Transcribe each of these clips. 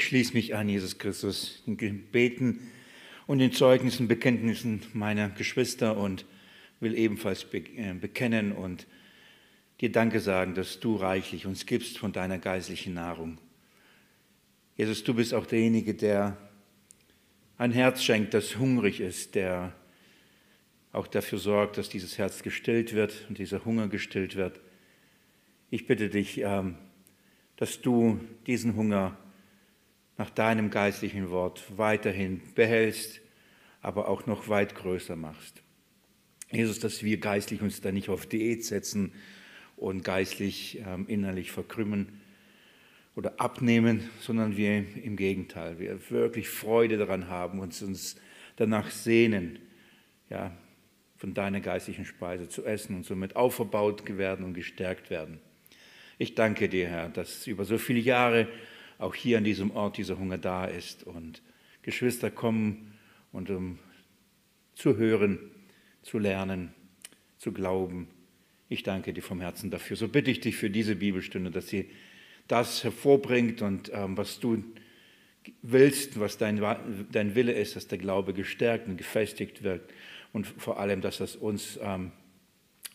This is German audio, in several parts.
Ich schließe mich an, Jesus Christus, den Gebeten und den Zeugnissen, Bekenntnissen meiner Geschwister und will ebenfalls äh, bekennen und dir Danke sagen, dass du reichlich uns gibst von deiner geistlichen Nahrung. Jesus, du bist auch derjenige, der ein Herz schenkt, das hungrig ist, der auch dafür sorgt, dass dieses Herz gestillt wird und dieser Hunger gestillt wird. Ich bitte dich, ähm, dass du diesen Hunger nach deinem geistlichen Wort weiterhin behältst, aber auch noch weit größer machst. Jesus, dass wir geistlich uns da nicht auf Diät setzen und geistlich ähm, innerlich verkrümmen oder abnehmen, sondern wir im Gegenteil, wir wirklich Freude daran haben und uns danach sehnen, ja, von deiner geistlichen Speise zu essen und somit aufgebaut werden und gestärkt werden. Ich danke dir, Herr, dass über so viele Jahre auch hier an diesem Ort dieser Hunger da ist. Und Geschwister kommen und um zu hören, zu lernen, zu glauben. Ich danke dir vom Herzen dafür. So bitte ich dich für diese Bibelstunde, dass sie das hervorbringt und ähm, was du willst, was dein, dein Wille ist, dass der Glaube gestärkt und gefestigt wird und vor allem, dass das uns ähm,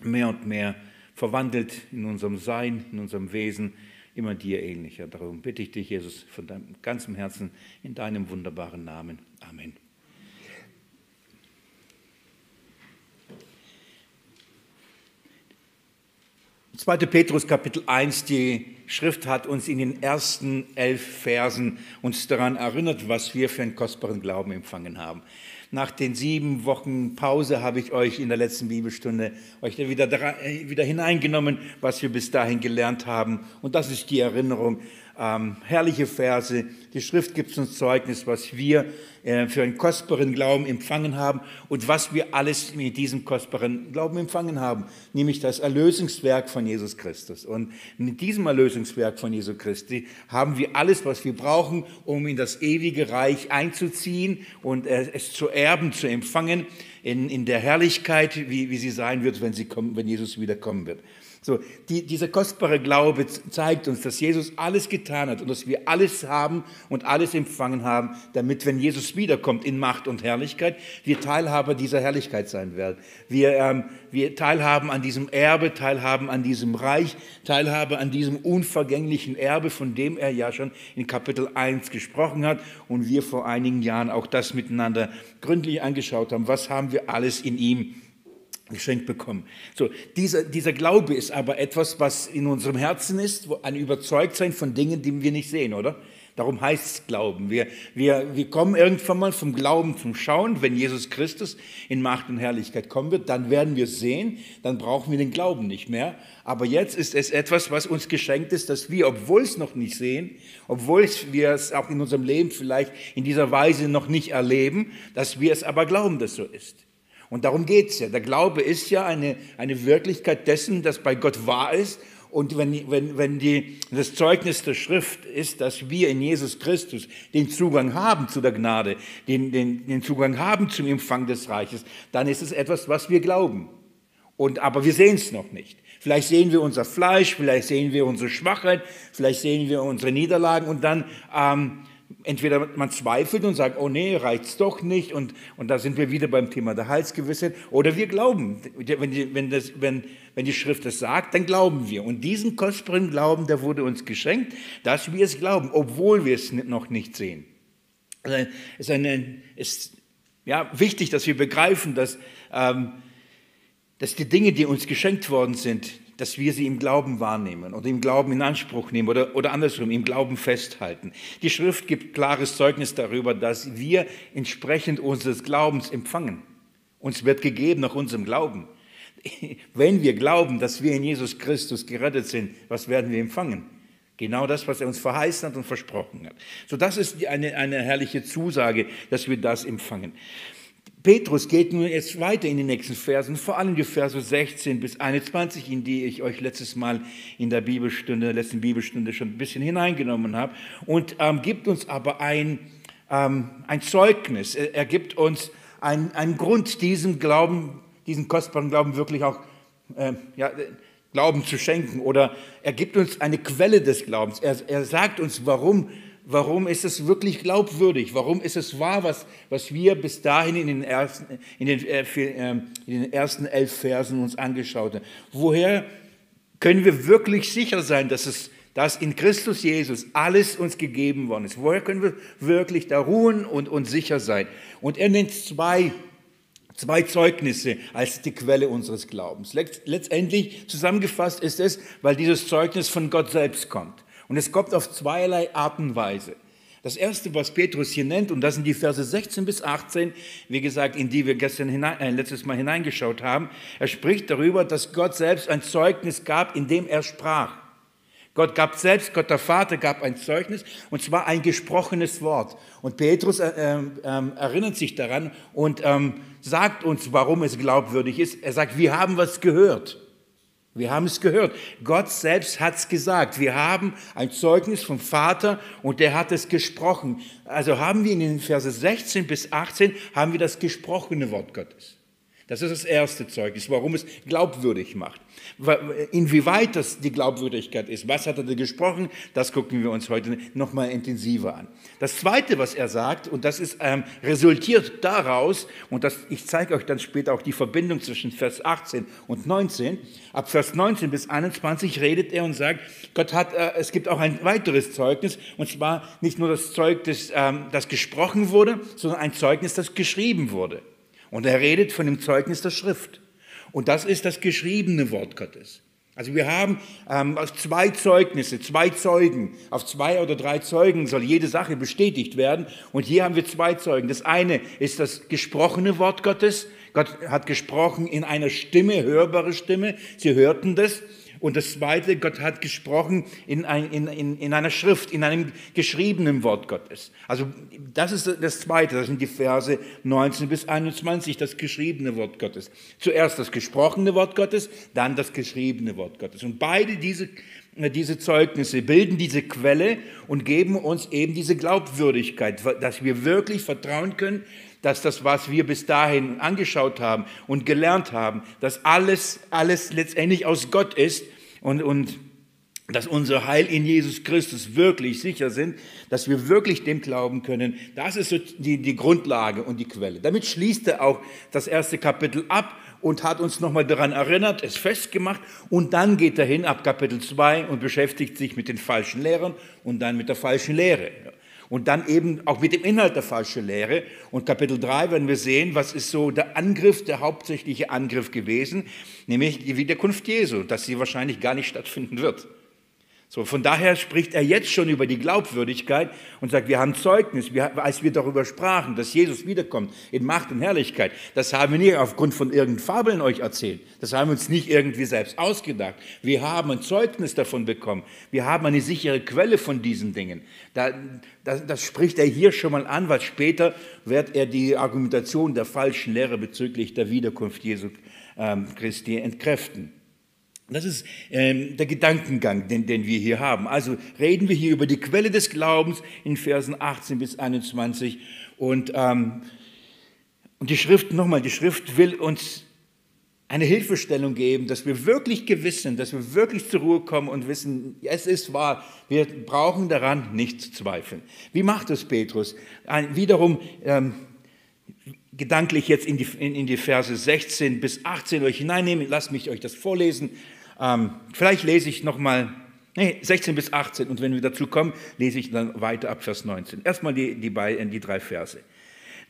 mehr und mehr verwandelt in unserem Sein, in unserem Wesen, immer dir ähnlicher. Darum bitte ich dich, Jesus, von deinem ganzen Herzen in deinem wunderbaren Namen. Amen. Zweite Petrus Kapitel 1, die Schrift hat uns in den ersten elf Versen uns daran erinnert, was wir für einen kostbaren Glauben empfangen haben. Nach den sieben Wochen Pause habe ich euch in der letzten Bibelstunde euch wieder, äh, wieder hineingenommen, was wir bis dahin gelernt haben. Und das ist die Erinnerung ähm, herrliche Verse. Die Schrift gibt uns Zeugnis, was wir äh, für einen kostbaren Glauben empfangen haben und was wir alles mit diesem kostbaren Glauben empfangen haben, nämlich das Erlösungswerk von Jesus Christus. Und mit diesem Erlösungswerk von Jesus Christi haben wir alles, was wir brauchen, um in das ewige Reich einzuziehen und äh, es zu erben, zu empfangen in, in der Herrlichkeit, wie, wie sie sein wird, wenn, sie kommen, wenn Jesus wiederkommen wird. So, die, dieser kostbare Glaube zeigt uns, dass Jesus alles getan hat und dass wir alles haben und alles empfangen haben, damit, wenn Jesus wiederkommt in Macht und Herrlichkeit, wir Teilhaber dieser Herrlichkeit sein werden. Wir, ähm, wir teilhaben an diesem Erbe, teilhaben an diesem Reich, teilhabe an diesem unvergänglichen Erbe, von dem er ja schon in Kapitel 1 gesprochen hat und wir vor einigen Jahren auch das miteinander gründlich angeschaut haben. Was haben wir alles in ihm? Geschenkt bekommen. So, dieser, dieser Glaube ist aber etwas, was in unserem Herzen ist, ein Überzeugtsein von Dingen, die wir nicht sehen, oder? Darum heißt es Glauben. Wir, wir, wir kommen irgendwann mal vom Glauben zum Schauen. Wenn Jesus Christus in Macht und Herrlichkeit kommen wird, dann werden wir sehen, dann brauchen wir den Glauben nicht mehr. Aber jetzt ist es etwas, was uns geschenkt ist, dass wir, obwohl es noch nicht sehen, obwohl wir es auch in unserem Leben vielleicht in dieser Weise noch nicht erleben, dass wir es aber glauben, dass so ist. Und darum geht es ja. Der Glaube ist ja eine, eine Wirklichkeit dessen, das bei Gott wahr ist. Und wenn, wenn, wenn die, das Zeugnis der Schrift ist, dass wir in Jesus Christus den Zugang haben zu der Gnade, den, den, den Zugang haben zum Empfang des Reiches, dann ist es etwas, was wir glauben. Und, aber wir sehen es noch nicht. Vielleicht sehen wir unser Fleisch, vielleicht sehen wir unsere Schwachheit, vielleicht sehen wir unsere Niederlagen und dann ähm, entweder man zweifelt und sagt, oh nee, reicht's doch nicht und, und da sind wir wieder beim Thema der Heilsgewissheit oder wir glauben, wenn die, wenn, das, wenn, wenn die Schrift das sagt, dann glauben wir und diesen kostbaren Glauben, der wurde uns geschenkt, dass wir es glauben, obwohl wir es noch nicht sehen. Also es ist, eine, ist ja, wichtig, dass wir begreifen, dass, ähm, dass die Dinge, die uns geschenkt worden sind, dass wir sie im Glauben wahrnehmen oder im Glauben in Anspruch nehmen oder, oder andersrum, im Glauben festhalten. Die Schrift gibt klares Zeugnis darüber, dass wir entsprechend unseres Glaubens empfangen. Uns wird gegeben nach unserem Glauben. Wenn wir glauben, dass wir in Jesus Christus gerettet sind, was werden wir empfangen? Genau das, was er uns verheißen hat und versprochen hat. So, das ist eine, eine herrliche Zusage, dass wir das empfangen. Petrus geht nun jetzt weiter in den nächsten Versen, vor allem die Verse 16 bis 21, in die ich euch letztes Mal in der Bibelstunde, letzten Bibelstunde schon ein bisschen hineingenommen habe, und ähm, gibt uns aber ein, ähm, ein Zeugnis. Er, er gibt uns einen Grund, diesem Glauben, diesen kostbaren Glauben wirklich auch äh, ja, Glauben zu schenken. Oder er gibt uns eine Quelle des Glaubens. Er, er sagt uns, warum warum ist es wirklich glaubwürdig? Warum ist es wahr, was, was wir bis dahin in den, ersten, in, den, äh, ähm, in den ersten elf Versen uns angeschaut haben? Woher können wir wirklich sicher sein, dass es dass in Christus Jesus alles uns gegeben worden ist. Woher können wir wirklich da ruhen und, und sicher sein? Und er nennt zwei, zwei Zeugnisse als die Quelle unseres Glaubens. Letztendlich zusammengefasst ist es, weil dieses Zeugnis von Gott selbst kommt. Und es kommt auf zweierlei Art und Weise. Das erste, was Petrus hier nennt, und das sind die Verse 16 bis 18, wie gesagt, in die wir gestern hinein, äh, letztes Mal hineingeschaut haben. Er spricht darüber, dass Gott selbst ein Zeugnis gab, in dem er sprach. Gott gab selbst, Gott der Vater gab ein Zeugnis, und zwar ein gesprochenes Wort. Und Petrus äh, äh, erinnert sich daran und ähm, sagt uns, warum es glaubwürdig ist. Er sagt, wir haben was gehört. Wir haben es gehört. Gott selbst hat es gesagt. Wir haben ein Zeugnis vom Vater und der hat es gesprochen. Also haben wir in den Verse 16 bis 18 haben wir das gesprochene Wort Gottes. Das ist das erste Zeugnis, warum es glaubwürdig macht. Inwieweit das die Glaubwürdigkeit ist, was hat er da gesprochen, das gucken wir uns heute nochmal intensiver an. Das zweite, was er sagt, und das ist ähm, resultiert daraus, und das, ich zeige euch dann später auch die Verbindung zwischen Vers 18 und 19. Ab Vers 19 bis 21 redet er und sagt, Gott hat, äh, es gibt auch ein weiteres Zeugnis, und zwar nicht nur das Zeugnis, ähm, das gesprochen wurde, sondern ein Zeugnis, das geschrieben wurde. Und er redet von dem Zeugnis der Schrift. Und das ist das geschriebene Wort Gottes. Also wir haben ähm, zwei Zeugnisse, zwei Zeugen. Auf zwei oder drei Zeugen soll jede Sache bestätigt werden. Und hier haben wir zwei Zeugen. Das eine ist das gesprochene Wort Gottes. Gott hat gesprochen in einer Stimme, hörbare Stimme. Sie hörten das. Und das Zweite, Gott hat gesprochen in, ein, in, in, in einer Schrift, in einem geschriebenen Wort Gottes. Also das ist das Zweite, das sind die Verse 19 bis 21, das geschriebene Wort Gottes. Zuerst das gesprochene Wort Gottes, dann das geschriebene Wort Gottes. Und beide diese, diese Zeugnisse bilden diese Quelle und geben uns eben diese Glaubwürdigkeit, dass wir wirklich vertrauen können, dass das, was wir bis dahin angeschaut haben und gelernt haben, dass alles, alles letztendlich aus Gott ist und, und dass unser Heil in Jesus Christus wirklich sicher sind, dass wir wirklich dem glauben können. Das ist so die, die Grundlage und die Quelle. Damit schließt er auch das erste Kapitel ab und hat uns nochmal daran erinnert, es festgemacht und dann geht er hin ab Kapitel 2 und beschäftigt sich mit den falschen Lehrern und dann mit der falschen Lehre und dann eben auch mit dem Inhalt der falschen Lehre. Und Kapitel 3 werden wir sehen, was ist so der Angriff, der hauptsächliche Angriff gewesen, nämlich die Wiederkunft Jesu, dass sie wahrscheinlich gar nicht stattfinden wird. So, von daher spricht er jetzt schon über die Glaubwürdigkeit und sagt, wir haben Zeugnis, wir, als wir darüber sprachen, dass Jesus wiederkommt in Macht und Herrlichkeit. Das haben wir nicht aufgrund von irgendeinen Fabeln euch erzählt. Das haben wir uns nicht irgendwie selbst ausgedacht. Wir haben ein Zeugnis davon bekommen. Wir haben eine sichere Quelle von diesen Dingen. Da, das, das spricht er hier schon mal an, weil später wird er die Argumentation der falschen Lehre bezüglich der Wiederkunft Jesu ähm, Christi entkräften. Das ist ähm, der Gedankengang, den, den wir hier haben. Also reden wir hier über die Quelle des Glaubens in Versen 18 bis 21. Und, ähm, die Schrift, nochmal, die Schrift will uns eine Hilfestellung geben, dass wir wirklich gewiss sind, dass wir wirklich zur Ruhe kommen und wissen, es ist wahr, wir brauchen daran nicht zu zweifeln. Wie macht es Petrus? Ein, wiederum ähm, gedanklich jetzt in die, in, in die Verse 16 bis 18 euch hineinnehmen, lasst mich euch das vorlesen. Ähm, vielleicht lese ich nochmal, nee, 16 bis 18 und wenn wir dazu kommen, lese ich dann weiter ab Vers 19. Erstmal die, die, äh, die drei Verse.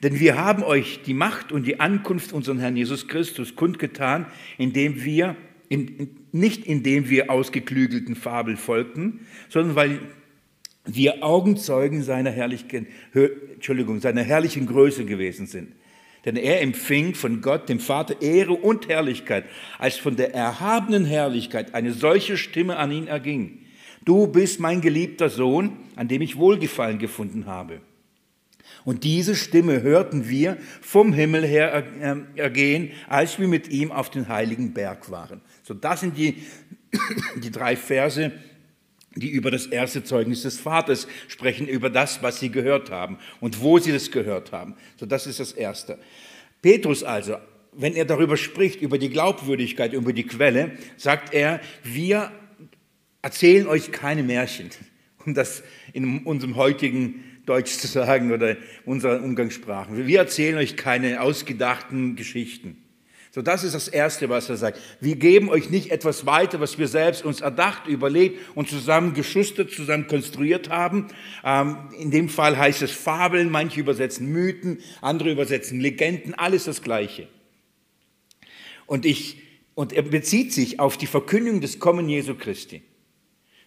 Denn wir haben euch die Macht und die Ankunft unseres Herrn Jesus Christus kundgetan, indem wir, in, nicht indem wir ausgeklügelten Fabel folgten, sondern weil wir Augenzeugen seiner herrlichen, Entschuldigung, seiner herrlichen Größe gewesen sind denn er empfing von Gott, dem Vater, Ehre und Herrlichkeit, als von der erhabenen Herrlichkeit eine solche Stimme an ihn erging. Du bist mein geliebter Sohn, an dem ich Wohlgefallen gefunden habe. Und diese Stimme hörten wir vom Himmel her ergehen, als wir mit ihm auf den heiligen Berg waren. So, das sind die, die drei Verse, die über das erste Zeugnis des Vaters sprechen, über das, was sie gehört haben und wo sie das gehört haben. So, das ist das Erste. Petrus also, wenn er darüber spricht, über die Glaubwürdigkeit, über die Quelle, sagt er, wir erzählen euch keine Märchen um das in unserem heutigen Deutsch zu sagen oder unserer Umgangssprache. Wir erzählen euch keine ausgedachten Geschichten. So, das ist das Erste, was er sagt. Wir geben euch nicht etwas weiter, was wir selbst uns erdacht, überlegt und zusammen geschustert, zusammen konstruiert haben. Ähm, in dem Fall heißt es Fabeln, manche übersetzen Mythen, andere übersetzen Legenden, alles das Gleiche. Und ich, und er bezieht sich auf die Verkündigung des Kommen Jesu Christi.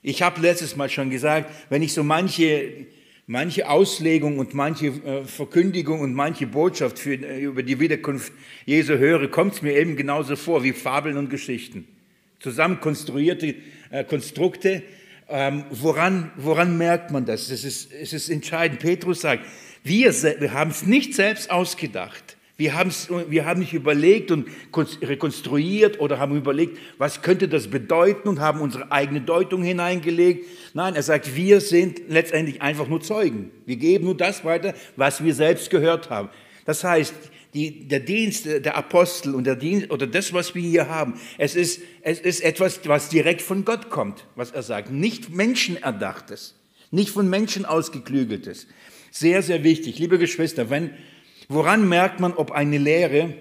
Ich habe letztes Mal schon gesagt, wenn ich so manche manche Auslegung und manche äh, Verkündigung und manche Botschaft für, äh, über die Wiederkunft Jesu höre, kommt es mir eben genauso vor wie Fabeln und Geschichten. Zusammen konstruierte äh, Konstrukte. Ähm, woran, woran merkt man das? Es ist, es ist entscheidend. Petrus sagt, wir, wir haben es nicht selbst ausgedacht. Wir, wir haben nicht überlegt und rekonstruiert oder haben überlegt, was könnte das bedeuten und haben unsere eigene Deutung hineingelegt. Nein, er sagt, wir sind letztendlich einfach nur Zeugen. Wir geben nur das weiter, was wir selbst gehört haben. Das heißt, die, der Dienst der Apostel und der Dienst oder das, was wir hier haben, es ist, es ist etwas, was direkt von Gott kommt, was er sagt. Nicht menschenerdachtes, nicht von Menschen ausgeklügeltes. Sehr, sehr wichtig. Liebe Geschwister, wenn Woran merkt man, ob eine Lehre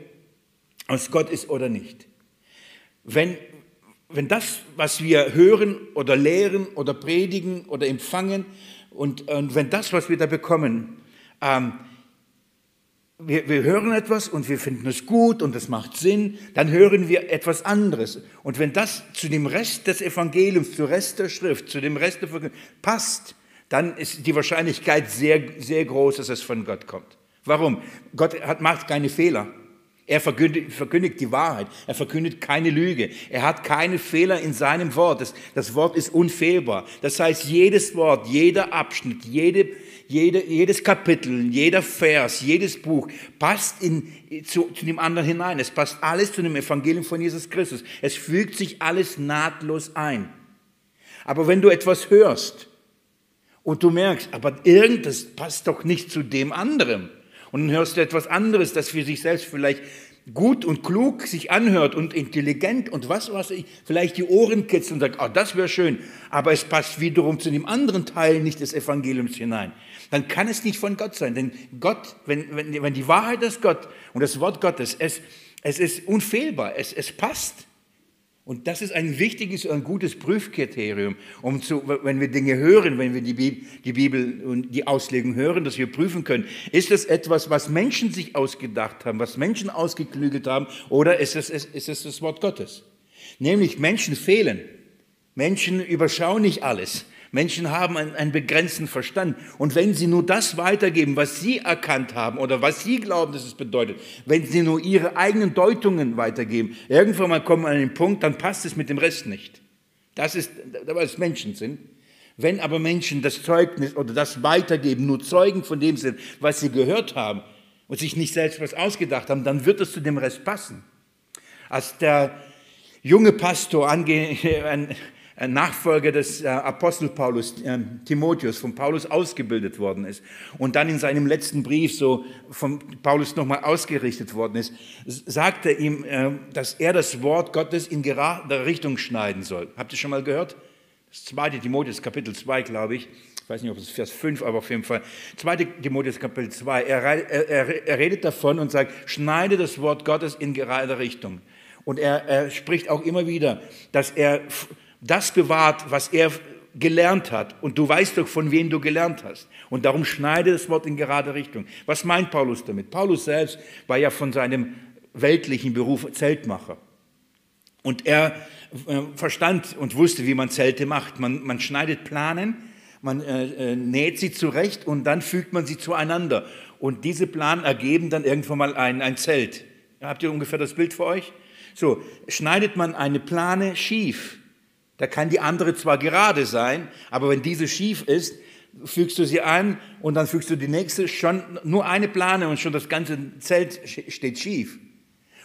aus Gott ist oder nicht? Wenn, wenn das, was wir hören oder lehren oder predigen oder empfangen, und, und wenn das, was wir da bekommen, ähm, wir, wir hören etwas und wir finden es gut und es macht Sinn, dann hören wir etwas anderes. Und wenn das zu dem Rest des Evangeliums, zu Rest der Schrift, zu dem Rest der Verkündigung passt, dann ist die Wahrscheinlichkeit sehr, sehr groß, dass es von Gott kommt. Warum? Gott hat, macht keine Fehler. Er verkündigt, verkündigt, die Wahrheit. Er verkündet keine Lüge. Er hat keine Fehler in seinem Wort. Das, das Wort ist unfehlbar. Das heißt, jedes Wort, jeder Abschnitt, jede, jede, jedes Kapitel, jeder Vers, jedes Buch passt in, zu, zu dem anderen hinein. Es passt alles zu dem Evangelium von Jesus Christus. Es fügt sich alles nahtlos ein. Aber wenn du etwas hörst und du merkst, aber irgendwas passt doch nicht zu dem anderen, und dann hörst du etwas anderes, das für sich selbst vielleicht gut und klug sich anhört und intelligent und was weiß ich, vielleicht die Ohren kitzelt und sagt, oh, das wäre schön, aber es passt wiederum zu dem anderen Teil nicht des Evangeliums hinein. Dann kann es nicht von Gott sein, denn Gott, wenn, wenn, wenn die Wahrheit ist Gott und das Wort Gottes, es, es ist unfehlbar, es, es passt. Und das ist ein wichtiges und gutes Prüfkriterium, um zu, wenn wir Dinge hören, wenn wir die Bibel, und die Auslegung hören, dass wir prüfen können, ist es etwas, was Menschen sich ausgedacht haben, was Menschen ausgeklügelt haben, oder ist es, ist es das Wort Gottes? Nämlich Menschen fehlen. Menschen überschauen nicht alles. Menschen haben einen, einen, begrenzten Verstand. Und wenn sie nur das weitergeben, was sie erkannt haben oder was sie glauben, dass es bedeutet, wenn sie nur ihre eigenen Deutungen weitergeben, irgendwann mal kommen an den Punkt, dann passt es mit dem Rest nicht. Das ist, weil es Menschen sind. Wenn aber Menschen das Zeugnis oder das weitergeben, nur Zeugen von dem sind, was sie gehört haben und sich nicht selbst was ausgedacht haben, dann wird es zu dem Rest passen. Als der junge Pastor ange, Nachfolger des äh, Apostel Paulus, äh, Timotheus, von Paulus ausgebildet worden ist und dann in seinem letzten Brief so von Paulus nochmal ausgerichtet worden ist, sagt er ihm, äh, dass er das Wort Gottes in gerade Richtung schneiden soll. Habt ihr schon mal gehört? Das zweite Timotheus, Kapitel 2, glaube ich. Ich weiß nicht, ob es Vers 5, aber auf jeden Fall. 2. Timotheus, Kapitel 2. Er, er, er redet davon und sagt, schneide das Wort Gottes in gerade Richtung. Und er, er spricht auch immer wieder, dass er das bewahrt, was er gelernt hat. Und du weißt doch, von wem du gelernt hast. Und darum schneide das Wort in gerade Richtung. Was meint Paulus damit? Paulus selbst war ja von seinem weltlichen Beruf Zeltmacher. Und er äh, verstand und wusste, wie man Zelte macht. Man, man schneidet Planen, man äh, äh, näht sie zurecht und dann fügt man sie zueinander. Und diese Planen ergeben dann irgendwann mal ein, ein Zelt. Habt ihr ungefähr das Bild für euch? So, schneidet man eine Plane schief, da kann die andere zwar gerade sein, aber wenn diese schief ist, fügst du sie an und dann fügst du die nächste, schon nur eine Plane und schon das ganze Zelt steht schief.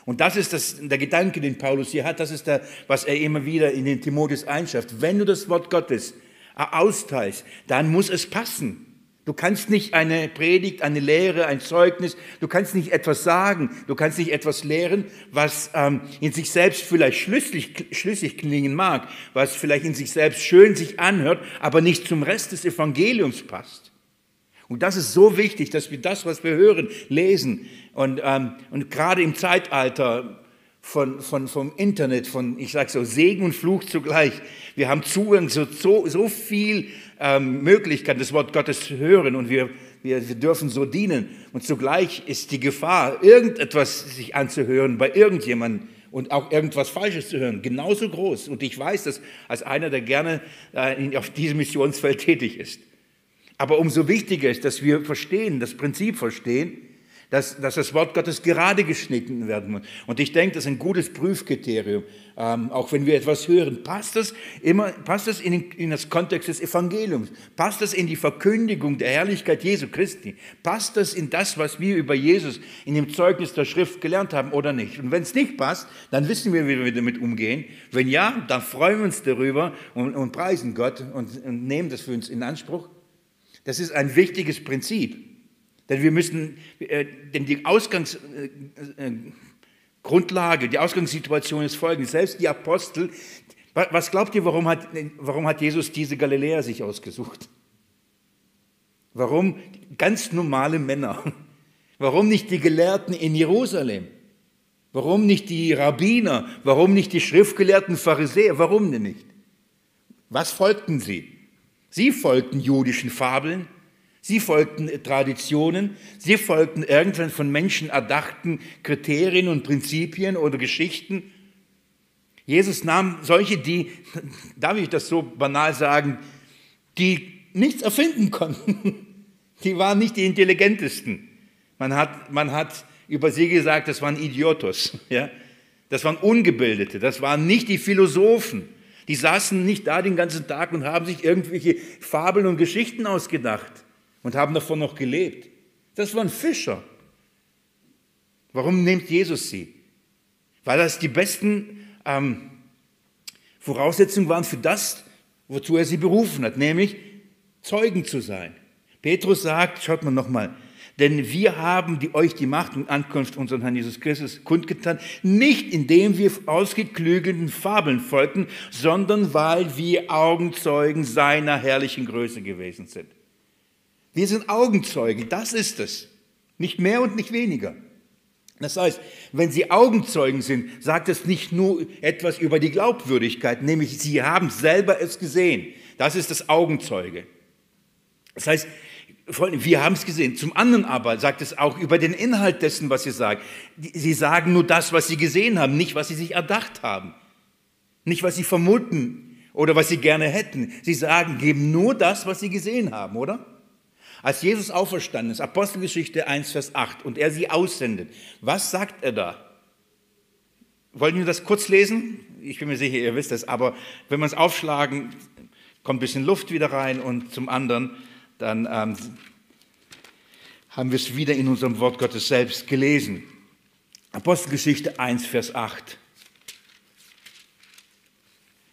Und das ist das, der Gedanke, den Paulus hier hat, das ist der, was er immer wieder in den Timotheus einschafft. Wenn du das Wort Gottes austeilst, dann muss es passen. Du kannst nicht eine Predigt, eine Lehre, ein Zeugnis, du kannst nicht etwas sagen, du kannst nicht etwas lehren, was ähm, in sich selbst vielleicht schlüssig, schlüssig klingen mag, was vielleicht in sich selbst schön sich anhört, aber nicht zum Rest des Evangeliums passt. Und das ist so wichtig, dass wir das, was wir hören, lesen. Und, ähm, und gerade im Zeitalter von, von, vom Internet, von, ich sage so, Segen und Fluch zugleich. Wir haben Zugang zu so, so viel ähm, Möglichkeiten, das Wort Gottes zu hören und wir, wir, wir dürfen so dienen. Und zugleich ist die Gefahr, irgendetwas sich anzuhören bei irgendjemandem und auch irgendwas Falsches zu hören, genauso groß. Und ich weiß das als einer, der gerne äh, auf diesem Missionsfeld tätig ist. Aber umso wichtiger ist, dass wir verstehen, das Prinzip verstehen, dass, dass das Wort Gottes gerade geschnitten werden muss. Und ich denke, das ist ein gutes Prüfkriterium. Ähm, auch wenn wir etwas hören, passt das immer, passt das in, in das Kontext des Evangeliums? Passt das in die Verkündigung der Herrlichkeit Jesu Christi? Passt das in das, was wir über Jesus in dem Zeugnis der Schrift gelernt haben oder nicht? Und wenn es nicht passt, dann wissen wir, wie wir damit umgehen. Wenn ja, dann freuen wir uns darüber und, und preisen Gott und, und nehmen das für uns in Anspruch. Das ist ein wichtiges Prinzip. Denn wir müssen, äh, denn die Ausgangsgrundlage, äh, äh, die Ausgangssituation ist folgende. Selbst die Apostel, was glaubt ihr, warum hat, warum hat Jesus diese Galiläer sich ausgesucht? Warum ganz normale Männer? Warum nicht die Gelehrten in Jerusalem? Warum nicht die Rabbiner? Warum nicht die schriftgelehrten Pharisäer? Warum denn nicht? Was folgten sie? Sie folgten jüdischen Fabeln, Sie folgten Traditionen, sie folgten irgendwann von Menschen erdachten Kriterien und Prinzipien oder Geschichten. Jesus nahm solche, die, darf ich das so banal sagen, die nichts erfinden konnten. Die waren nicht die intelligentesten. Man hat, man hat über sie gesagt, das waren Idiotos. Ja? Das waren Ungebildete, das waren nicht die Philosophen. Die saßen nicht da den ganzen Tag und haben sich irgendwelche Fabeln und Geschichten ausgedacht und haben davon noch gelebt. Das waren Fischer. Warum nimmt Jesus sie? Weil das die besten ähm, Voraussetzungen waren für das, wozu er sie berufen hat, nämlich Zeugen zu sein. Petrus sagt, schaut mal nochmal, denn wir haben die, euch die Macht und Ankunft unseres Herrn Jesus Christus kundgetan, nicht indem wir ausgeklügelten Fabeln folgten, sondern weil wir Augenzeugen seiner herrlichen Größe gewesen sind. Wir sind Augenzeugen, das ist es. Nicht mehr und nicht weniger. Das heißt, wenn Sie Augenzeugen sind, sagt es nicht nur etwas über die Glaubwürdigkeit, nämlich Sie haben selber es gesehen. Das ist das Augenzeuge. Das heißt, wir haben es gesehen. Zum anderen aber sagt es auch über den Inhalt dessen, was Sie sagen. Sie sagen nur das, was Sie gesehen haben, nicht was Sie sich erdacht haben. Nicht, was Sie vermuten oder was Sie gerne hätten. Sie sagen, geben nur das, was Sie gesehen haben, oder? Als Jesus auferstanden ist, Apostelgeschichte 1, Vers 8, und er sie aussendet, was sagt er da? Wollen wir das kurz lesen? Ich bin mir sicher, ihr wisst es, aber wenn wir es aufschlagen, kommt ein bisschen Luft wieder rein und zum anderen, dann ähm, haben wir es wieder in unserem Wort Gottes selbst gelesen. Apostelgeschichte 1, Vers 8.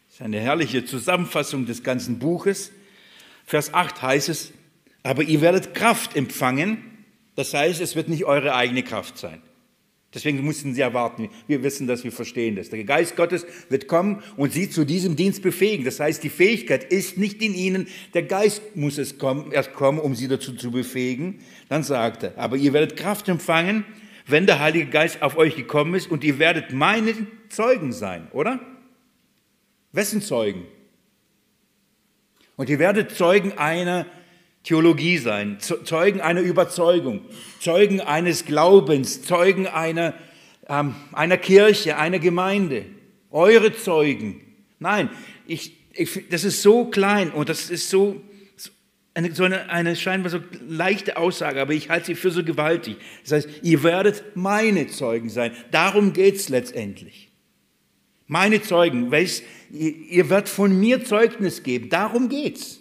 Das ist eine herrliche Zusammenfassung des ganzen Buches. Vers 8 heißt es, aber ihr werdet Kraft empfangen. Das heißt, es wird nicht eure eigene Kraft sein. Deswegen müssen sie erwarten. Wir wissen das, wir verstehen das. Der Geist Gottes wird kommen und sie zu diesem Dienst befähigen. Das heißt, die Fähigkeit ist nicht in ihnen. Der Geist muss es kommen, erst kommen, um sie dazu zu befähigen. Dann sagt er, aber ihr werdet Kraft empfangen, wenn der Heilige Geist auf euch gekommen ist und ihr werdet meine Zeugen sein, oder? Wessen Zeugen? Und ihr werdet Zeugen einer Theologie sein, Zeugen einer Überzeugung, Zeugen eines Glaubens, Zeugen einer, ähm, einer Kirche, einer Gemeinde. Eure Zeugen. Nein, ich, ich, das ist so klein und das ist so, eine, so eine, eine scheinbar so leichte Aussage, aber ich halte sie für so gewaltig. Das heißt, ihr werdet meine Zeugen sein. Darum geht es letztendlich. Meine Zeugen, welches, ihr, ihr werdet von mir Zeugnis geben. Darum geht's.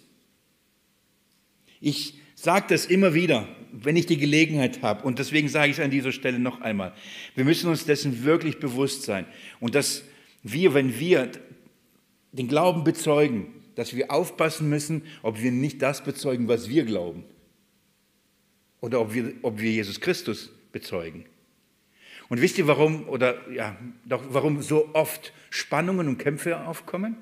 Ich sage das immer wieder, wenn ich die Gelegenheit habe. Und deswegen sage ich es an dieser Stelle noch einmal. Wir müssen uns dessen wirklich bewusst sein. Und dass wir, wenn wir den Glauben bezeugen, dass wir aufpassen müssen, ob wir nicht das bezeugen, was wir glauben. oder ob wir, ob wir Jesus Christus bezeugen. Und wisst ihr, warum, oder ja, doch, warum so oft Spannungen und Kämpfe aufkommen?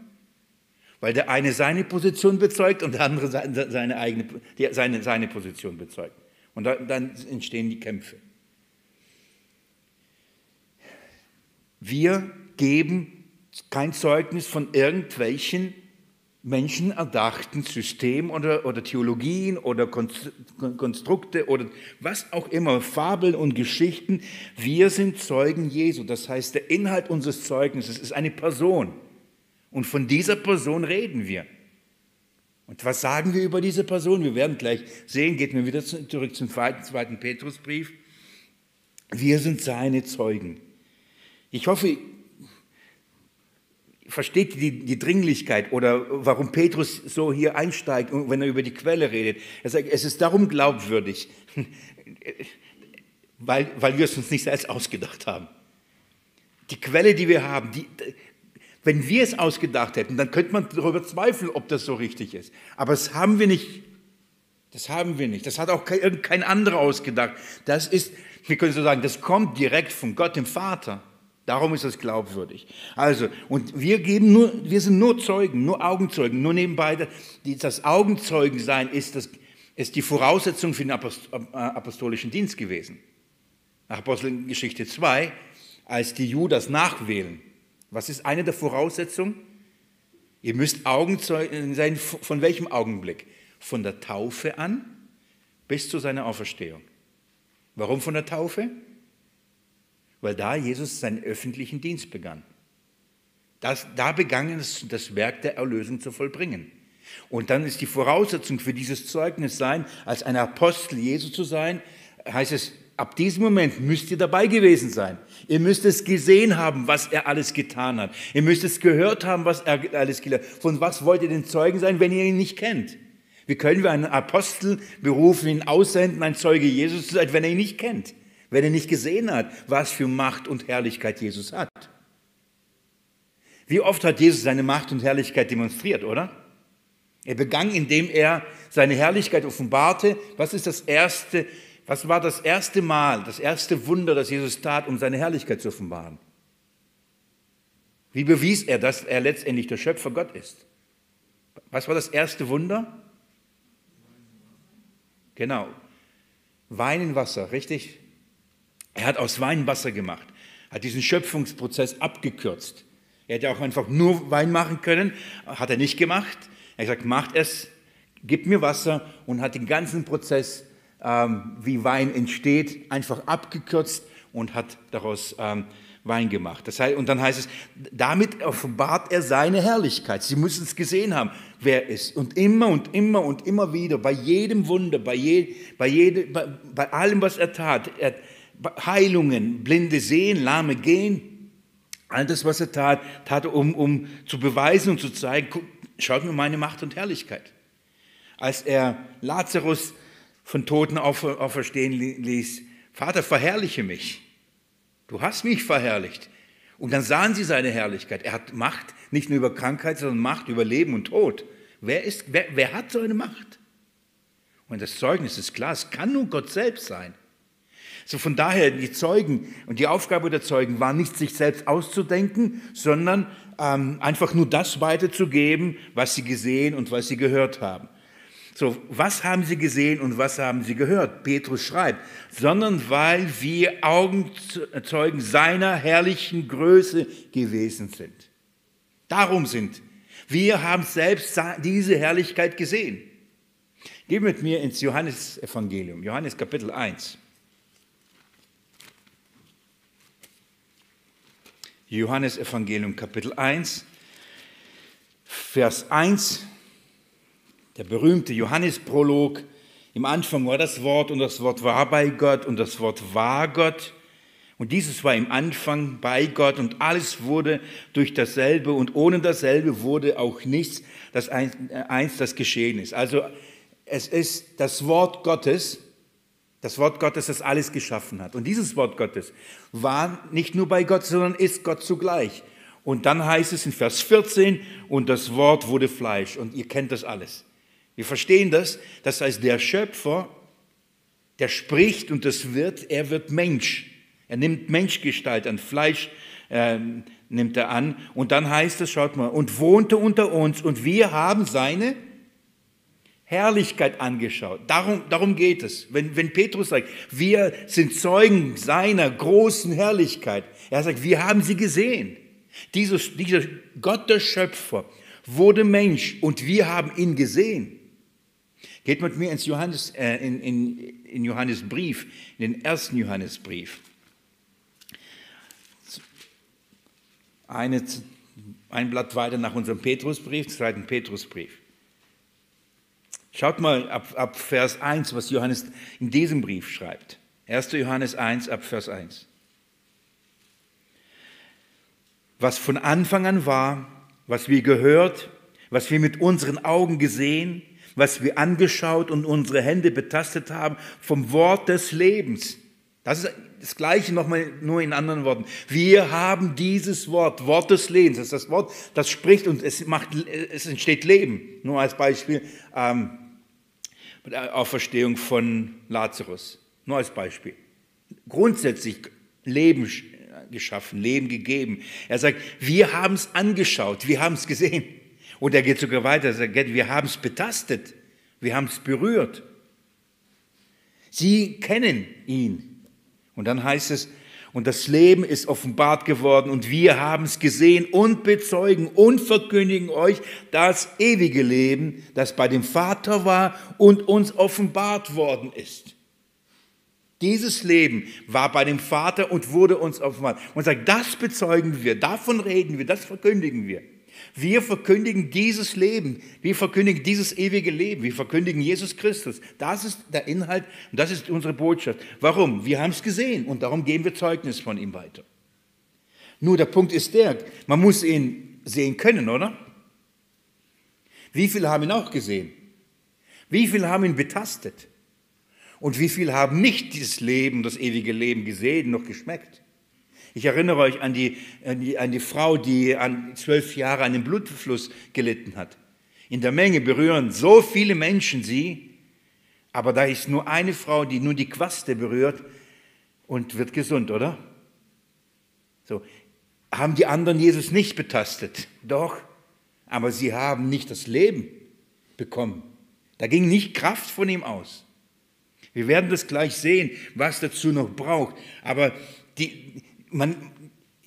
Weil der eine seine Position bezeugt und der andere seine, eigene, seine, seine Position bezeugt. Und dann entstehen die Kämpfe. Wir geben kein Zeugnis von irgendwelchen menschenerdachten Systemen oder, oder Theologien oder Konstrukte oder was auch immer, Fabeln und Geschichten. Wir sind Zeugen Jesu. Das heißt, der Inhalt unseres Zeugnisses ist eine Person. Und von dieser Person reden wir. Und was sagen wir über diese Person? Wir werden gleich sehen, geht mir wieder zurück zum zweiten Petrusbrief. Wir sind seine Zeugen. Ich hoffe, versteht die, die Dringlichkeit oder warum Petrus so hier einsteigt, wenn er über die Quelle redet. Er sagt, es ist darum glaubwürdig, weil, weil wir es uns nicht selbst ausgedacht haben. Die Quelle, die wir haben, die, wenn wir es ausgedacht hätten, dann könnte man darüber zweifeln, ob das so richtig ist. Aber das haben wir nicht. Das haben wir nicht. Das hat auch kein, kein anderer ausgedacht. Das ist, wir können so sagen, das kommt direkt von Gott, dem Vater. Darum ist es glaubwürdig. Also, und wir geben nur, wir sind nur Zeugen, nur Augenzeugen, nur nebenbei. Das Augenzeugensein ist, das, ist die Voraussetzung für den äh, apostolischen Dienst gewesen. Nach Apostelgeschichte 2, als die Judas nachwählen. Was ist eine der Voraussetzungen? Ihr müsst Augenzeugen sein, von welchem Augenblick? Von der Taufe an bis zu seiner Auferstehung. Warum von der Taufe? weil da Jesus seinen öffentlichen Dienst begann. Das, da begann es, das Werk der Erlösung zu vollbringen. Und dann ist die Voraussetzung für dieses Zeugnis sein, als ein Apostel Jesu zu sein, heißt es, ab diesem Moment müsst ihr dabei gewesen sein. Ihr müsst es gesehen haben, was er alles getan hat. Ihr müsst es gehört haben, was er alles getan hat. Von was wollt ihr denn Zeugen sein, wenn ihr ihn nicht kennt? Wie können wir einen Apostel berufen, ihn aussenden, ein Zeuge Jesus zu sein, wenn er ihn nicht kennt? wenn er nicht gesehen hat, was für Macht und Herrlichkeit Jesus hat. Wie oft hat Jesus seine Macht und Herrlichkeit demonstriert, oder? Er begann, indem er seine Herrlichkeit offenbarte. Was ist das erste, was war das erste Mal, das erste Wunder, das Jesus tat, um seine Herrlichkeit zu offenbaren? Wie bewies er, dass er letztendlich der Schöpfer Gott ist? Was war das erste Wunder? Genau. Wein in Wasser, richtig? Er hat aus Wein Wasser gemacht, hat diesen Schöpfungsprozess abgekürzt. Er hätte auch einfach nur Wein machen können, hat er nicht gemacht. Er hat gesagt, macht es, gib mir Wasser und hat den ganzen Prozess, ähm, wie Wein entsteht, einfach abgekürzt und hat daraus ähm, Wein gemacht. Das heißt, und dann heißt es, damit offenbart er seine Herrlichkeit. Sie müssen es gesehen haben, wer er ist. Und immer und immer und immer wieder, bei jedem Wunder, bei, je, bei, jede, bei, bei allem, was er tat, er, Heilungen, Blinde sehen, Lahme gehen. All das, was er tat, tat er, um, um zu beweisen und zu zeigen, guck, schaut mir meine Macht und Herrlichkeit. Als er Lazarus von Toten auferstehen ließ, Vater, verherrliche mich. Du hast mich verherrlicht. Und dann sahen sie seine Herrlichkeit. Er hat Macht, nicht nur über Krankheit, sondern Macht über Leben und Tod. Wer, ist, wer, wer hat so eine Macht? Und das Zeugnis ist klar, es kann nur Gott selbst sein. So von daher, die Zeugen und die Aufgabe der Zeugen war nicht, sich selbst auszudenken, sondern ähm, einfach nur das weiterzugeben, was sie gesehen und was sie gehört haben. So, was haben sie gesehen und was haben sie gehört? Petrus schreibt, sondern weil wir Augenzeugen seiner herrlichen Größe gewesen sind. Darum sind. Wir haben selbst diese Herrlichkeit gesehen. Geh mit mir ins Johannesevangelium, Johannes Kapitel 1. Johannes Evangelium Kapitel 1, Vers 1, der berühmte Johannesprolog. Im Anfang war das Wort und das Wort war bei Gott und das Wort war Gott. Und dieses war im Anfang bei Gott und alles wurde durch dasselbe und ohne dasselbe wurde auch nichts, das eins, das geschehen ist. Also es ist das Wort Gottes, das Wort Gottes, das alles geschaffen hat. Und dieses Wort Gottes war nicht nur bei Gott, sondern ist Gott zugleich. Und dann heißt es in Vers 14, und das Wort wurde Fleisch. Und ihr kennt das alles. Wir verstehen das. Das heißt, der Schöpfer der spricht und das wird, er wird Mensch. Er nimmt Menschgestalt an, Fleisch äh, nimmt er an. Und dann heißt es, schaut mal, und wohnte unter uns und wir haben seine Herrlichkeit angeschaut. Darum, darum geht es. Wenn, wenn Petrus sagt, wir sind Zeugen seiner großen Herrlichkeit, er sagt, wir haben sie gesehen. Dieses, dieser Gott der Schöpfer wurde Mensch und wir haben ihn gesehen. Geht mit mir ins Johannes, äh, in, in, in Johannesbrief, in den ersten Johannesbrief. Eine, ein Blatt weiter nach unserem Petrusbrief, zweiten Petrusbrief. Schaut mal ab, ab Vers 1, was Johannes in diesem Brief schreibt. 1. Johannes 1 ab Vers 1. Was von Anfang an war, was wir gehört, was wir mit unseren Augen gesehen, was wir angeschaut und unsere Hände betastet haben vom Wort des Lebens. Das ist das Gleiche nochmal nur in anderen Worten. Wir haben dieses Wort, Wort des Lebens. Das ist das Wort, das spricht und es, macht, es entsteht Leben. Nur als Beispiel ähm, Auferstehung von Lazarus. Nur als Beispiel. Grundsätzlich Leben geschaffen, Leben gegeben. Er sagt, wir haben es angeschaut, wir haben es gesehen. Und er geht sogar weiter, er sagt, wir haben es betastet, wir haben es berührt. Sie kennen ihn. Und dann heißt es, und das Leben ist offenbart geworden und wir haben es gesehen und bezeugen und verkündigen euch das ewige Leben, das bei dem Vater war und uns offenbart worden ist. Dieses Leben war bei dem Vater und wurde uns offenbart. Und sagt, das bezeugen wir, davon reden wir, das verkündigen wir. Wir verkündigen dieses Leben, wir verkündigen dieses ewige Leben, wir verkündigen Jesus Christus. Das ist der Inhalt und das ist unsere Botschaft. Warum? Wir haben es gesehen und darum geben wir Zeugnis von ihm weiter. Nur der Punkt ist der, man muss ihn sehen können, oder? Wie viele haben ihn auch gesehen? Wie viele haben ihn betastet? Und wie viele haben nicht dieses Leben, das ewige Leben gesehen, noch geschmeckt? Ich erinnere euch an die, an die, an die Frau, die an zwölf Jahre an dem Blutfluss gelitten hat. In der Menge berühren so viele Menschen sie, aber da ist nur eine Frau, die nur die Quaste berührt und wird gesund, oder? So. Haben die anderen Jesus nicht betastet? Doch, aber sie haben nicht das Leben bekommen. Da ging nicht Kraft von ihm aus. Wir werden das gleich sehen, was dazu noch braucht. Aber die, man,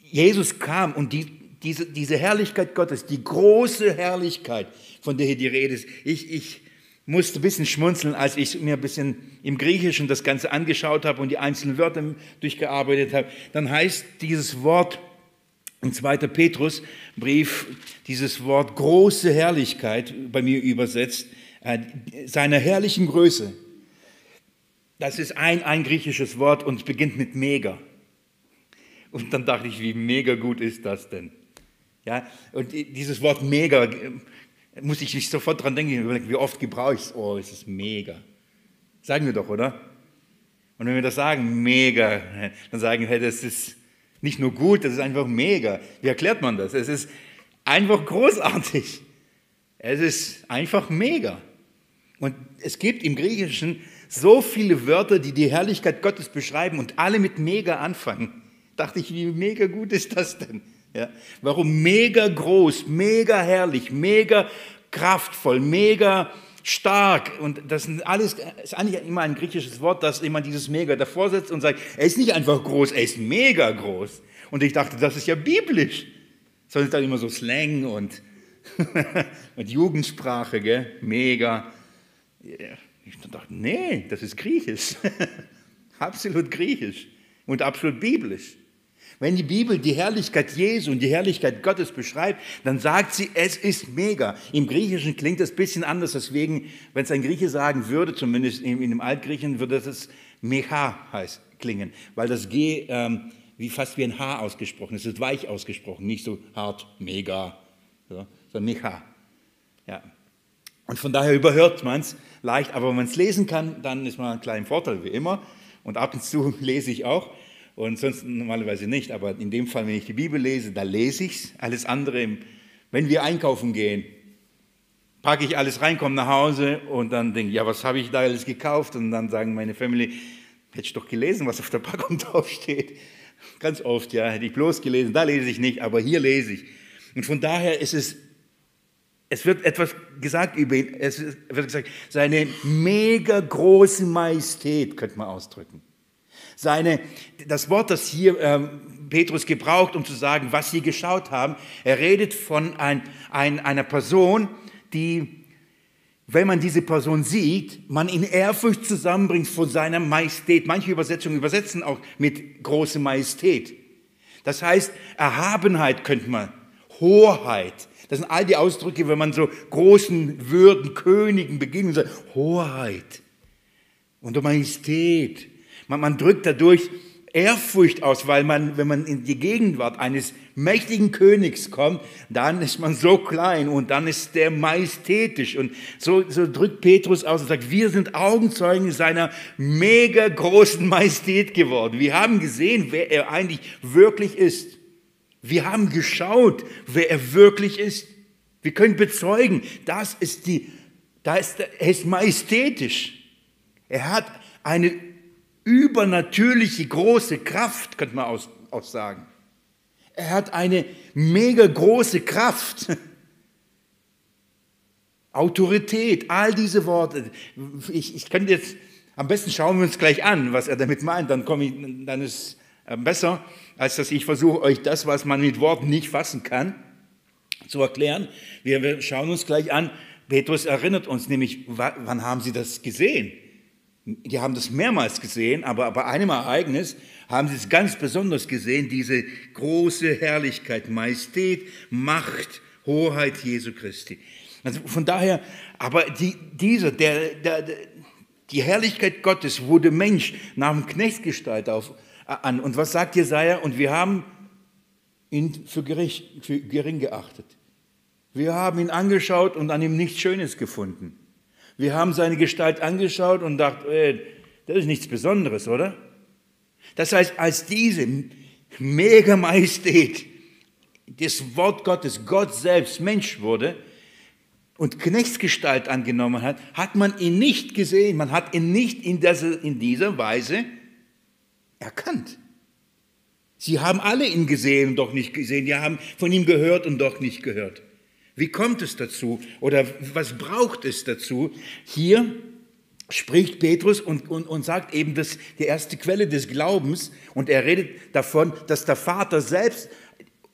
Jesus kam und die, diese, diese Herrlichkeit Gottes, die große Herrlichkeit, von der hier die Rede ist, ich, ich musste ein bisschen schmunzeln, als ich mir ein bisschen im Griechischen das Ganze angeschaut habe und die einzelnen Wörter durchgearbeitet habe. Dann heißt dieses Wort im 2. Petrusbrief, dieses Wort große Herrlichkeit, bei mir übersetzt, äh, seiner herrlichen Größe. Das ist ein, ein griechisches Wort und beginnt mit mega. Und dann dachte ich, wie mega gut ist das denn? Ja, und dieses Wort mega, äh, muss ich nicht sofort dran denken, wie oft gebrauche ich es? Oh, es ist mega. Sagen wir doch, oder? Und wenn wir das sagen, mega, dann sagen wir, hey, das ist nicht nur gut, das ist einfach mega. Wie erklärt man das? Es ist einfach großartig. Es ist einfach mega. Und es gibt im Griechischen so viele Wörter, die die Herrlichkeit Gottes beschreiben und alle mit mega anfangen. Dachte ich, wie mega gut ist das denn? Ja, warum mega groß, mega herrlich, mega kraftvoll, mega stark. Und das sind alles, ist eigentlich immer ein griechisches Wort, dass jemand dieses mega davor setzt und sagt, er ist nicht einfach groß, er ist mega groß. Und ich dachte, das ist ja biblisch. Sondern ist dann immer so Slang und, und Jugendsprache, gell? mega. Ich dachte, nee, das ist griechisch. absolut griechisch und absolut biblisch. Wenn die Bibel die Herrlichkeit Jesu und die Herrlichkeit Gottes beschreibt, dann sagt sie, es ist mega. Im Griechischen klingt das ein bisschen anders, deswegen, wenn es ein Grieche sagen würde, zumindest in, dem Altgriechen, würde das mecha heißt, klingen, weil das G ähm, wie fast wie ein H ausgesprochen ist, es ist weich ausgesprochen, nicht so hart, mega, so, sondern mecha. Ja. Und von daher überhört man es leicht, aber wenn man es lesen kann, dann ist man einen kleinen Vorteil, wie immer. Und ab und zu lese ich auch und sonst normalerweise nicht. Aber in dem Fall, wenn ich die Bibel lese, da lese ich es. Alles andere, wenn wir einkaufen gehen, packe ich alles rein, komme nach Hause und dann denke ich, ja, was habe ich da alles gekauft? Und dann sagen meine Family, hätte ich doch gelesen, was auf der Packung draufsteht. Ganz oft, ja, hätte ich bloß gelesen, da lese ich nicht, aber hier lese ich. Und von daher ist es, es wird etwas gesagt über ihn, es wird gesagt, seine mega große Majestät, könnte man ausdrücken. Seine, das Wort, das hier ähm, Petrus gebraucht, um zu sagen, was sie geschaut haben, er redet von ein, ein, einer Person, die, wenn man diese Person sieht, man in Ehrfurcht zusammenbringt von seiner Majestät. Manche Übersetzungen übersetzen auch mit große Majestät. Das heißt, Erhabenheit könnte man, Hoheit. Das sind all die Ausdrücke, wenn man so großen Würden, Königen beginnt, sagt, Hoheit und Majestät. Man, man drückt dadurch Ehrfurcht aus, weil man, wenn man in die Gegenwart eines mächtigen Königs kommt, dann ist man so klein und dann ist der majestätisch. Und so, so drückt Petrus aus und sagt, wir sind Augenzeugen seiner mega großen Majestät geworden. Wir haben gesehen, wer er eigentlich wirklich ist. Wir haben geschaut, wer er wirklich ist. Wir können bezeugen, das ist die, da ist, er ist majestätisch. Er hat eine übernatürliche große Kraft, könnte man auch, sagen. Er hat eine mega große Kraft. Autorität, all diese Worte. Ich, ich könnte jetzt, am besten schauen wir uns gleich an, was er damit meint, dann, komme ich, dann ist es besser, als dass ich versuche, euch das, was man mit Worten nicht fassen kann, zu erklären. Wir, wir schauen uns gleich an. Petrus erinnert uns nämlich, wann haben sie das gesehen? Die haben das mehrmals gesehen, aber bei einem Ereignis haben sie es ganz besonders gesehen, diese große Herrlichkeit, Majestät, Macht, Hoheit Jesu Christi. Also von daher, aber die, dieser, der, der, die Herrlichkeit Gottes wurde Mensch, nahm Knechtsgestalt auf, an. Und was sagt Jesaja? Und wir haben ihn für, gericht, für gering geachtet. Wir haben ihn angeschaut und an ihm nichts Schönes gefunden. Wir haben seine Gestalt angeschaut und dachten, ey, das ist nichts Besonderes, oder? Das heißt, als diese mega Majestät, das Wort Gottes, Gott selbst Mensch wurde und Knechtsgestalt angenommen hat, hat man ihn nicht gesehen, man hat ihn nicht in dieser, in dieser Weise erkannt. Sie haben alle ihn gesehen und doch nicht gesehen, die haben von ihm gehört und doch nicht gehört. Wie kommt es dazu oder was braucht es dazu? Hier spricht Petrus und, und, und sagt eben, dass die erste Quelle des Glaubens und er redet davon, dass der Vater selbst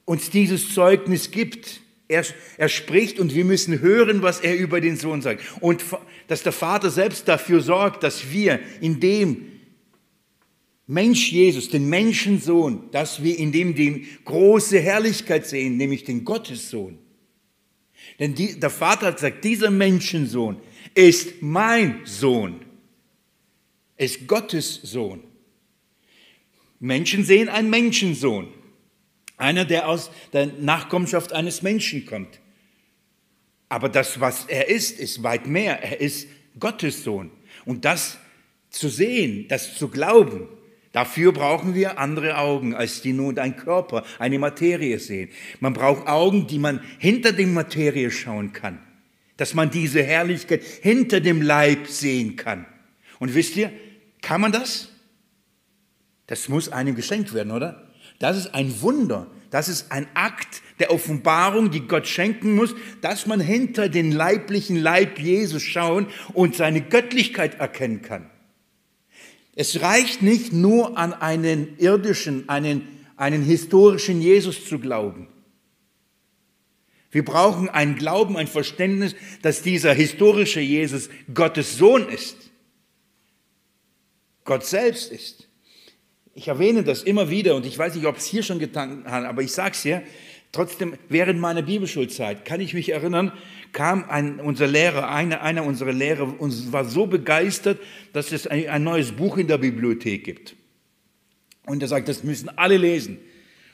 uns dieses Zeugnis gibt. Er, er spricht und wir müssen hören, was er über den Sohn sagt. Und dass der Vater selbst dafür sorgt, dass wir in dem Mensch Jesus, den Menschensohn, dass wir in dem die große Herrlichkeit sehen, nämlich den Gottessohn. Denn die, der Vater hat gesagt, dieser Menschensohn ist mein Sohn, ist Gottes Sohn. Menschen sehen einen Menschensohn, einer, der aus der Nachkommenschaft eines Menschen kommt. Aber das, was er ist, ist weit mehr. Er ist Gottes Sohn. Und das zu sehen, das zu glauben, Dafür brauchen wir andere Augen, als die nur ein Körper, eine Materie sehen. Man braucht Augen, die man hinter die Materie schauen kann. Dass man diese Herrlichkeit hinter dem Leib sehen kann. Und wisst ihr, kann man das? Das muss einem geschenkt werden, oder? Das ist ein Wunder. Das ist ein Akt der Offenbarung, die Gott schenken muss, dass man hinter den leiblichen Leib Jesus schauen und seine Göttlichkeit erkennen kann. Es reicht nicht nur an einen irdischen, einen, einen historischen Jesus zu glauben. Wir brauchen einen Glauben, ein Verständnis, dass dieser historische Jesus Gottes Sohn ist. Gott selbst ist. Ich erwähne das immer wieder und ich weiß nicht, ob es hier schon getan hat, aber ich sage es hier. Trotzdem, während meiner Bibelschulzeit kann ich mich erinnern, kam ein, unser Lehrer, einer, einer unserer Lehrer, und war so begeistert, dass es ein, ein neues Buch in der Bibliothek gibt. Und er sagt, das müssen alle lesen.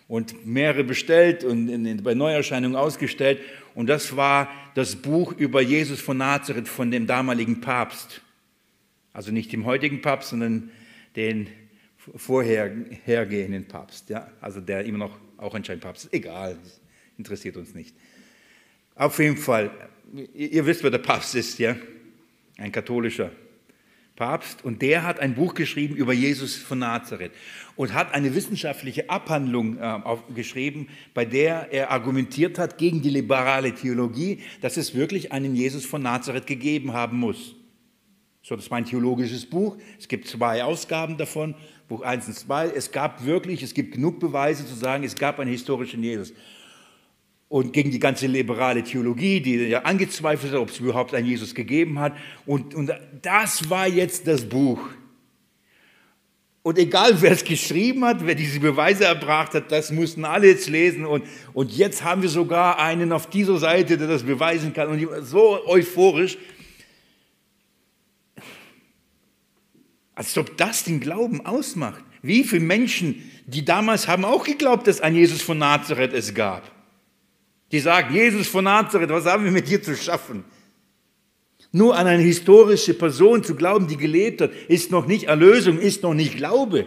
Und mehrere bestellt und in, in, bei Neuerscheinungen ausgestellt. Und das war das Buch über Jesus von Nazareth von dem damaligen Papst. Also nicht dem heutigen Papst, sondern den vorhergehenden Papst. Ja? Also der immer noch auch anscheinend Papst ist. Egal, interessiert uns nicht. Auf jeden Fall, ihr wisst, wer der Papst ist, ja? Ein katholischer Papst. Und der hat ein Buch geschrieben über Jesus von Nazareth und hat eine wissenschaftliche Abhandlung äh, geschrieben, bei der er argumentiert hat gegen die liberale Theologie, dass es wirklich einen Jesus von Nazareth gegeben haben muss. So, das war ein theologisches Buch. Es gibt zwei Ausgaben davon, Buch 1 und 2. Es gab wirklich, es gibt genug Beweise zu sagen, es gab einen historischen Jesus. Und gegen die ganze liberale Theologie, die ja angezweifelt hat, ob es überhaupt einen Jesus gegeben hat. Und, und das war jetzt das Buch. Und egal, wer es geschrieben hat, wer diese Beweise erbracht hat, das mussten alle jetzt lesen. Und, und jetzt haben wir sogar einen auf dieser Seite, der das beweisen kann. Und so euphorisch. Als ob das den Glauben ausmacht. Wie viele Menschen, die damals haben auch geglaubt, dass ein Jesus von Nazareth es gab. Die sagen, Jesus von Nazareth, was haben wir mit dir zu schaffen? Nur an eine historische Person zu glauben, die gelebt hat, ist noch nicht Erlösung, ist noch nicht Glaube.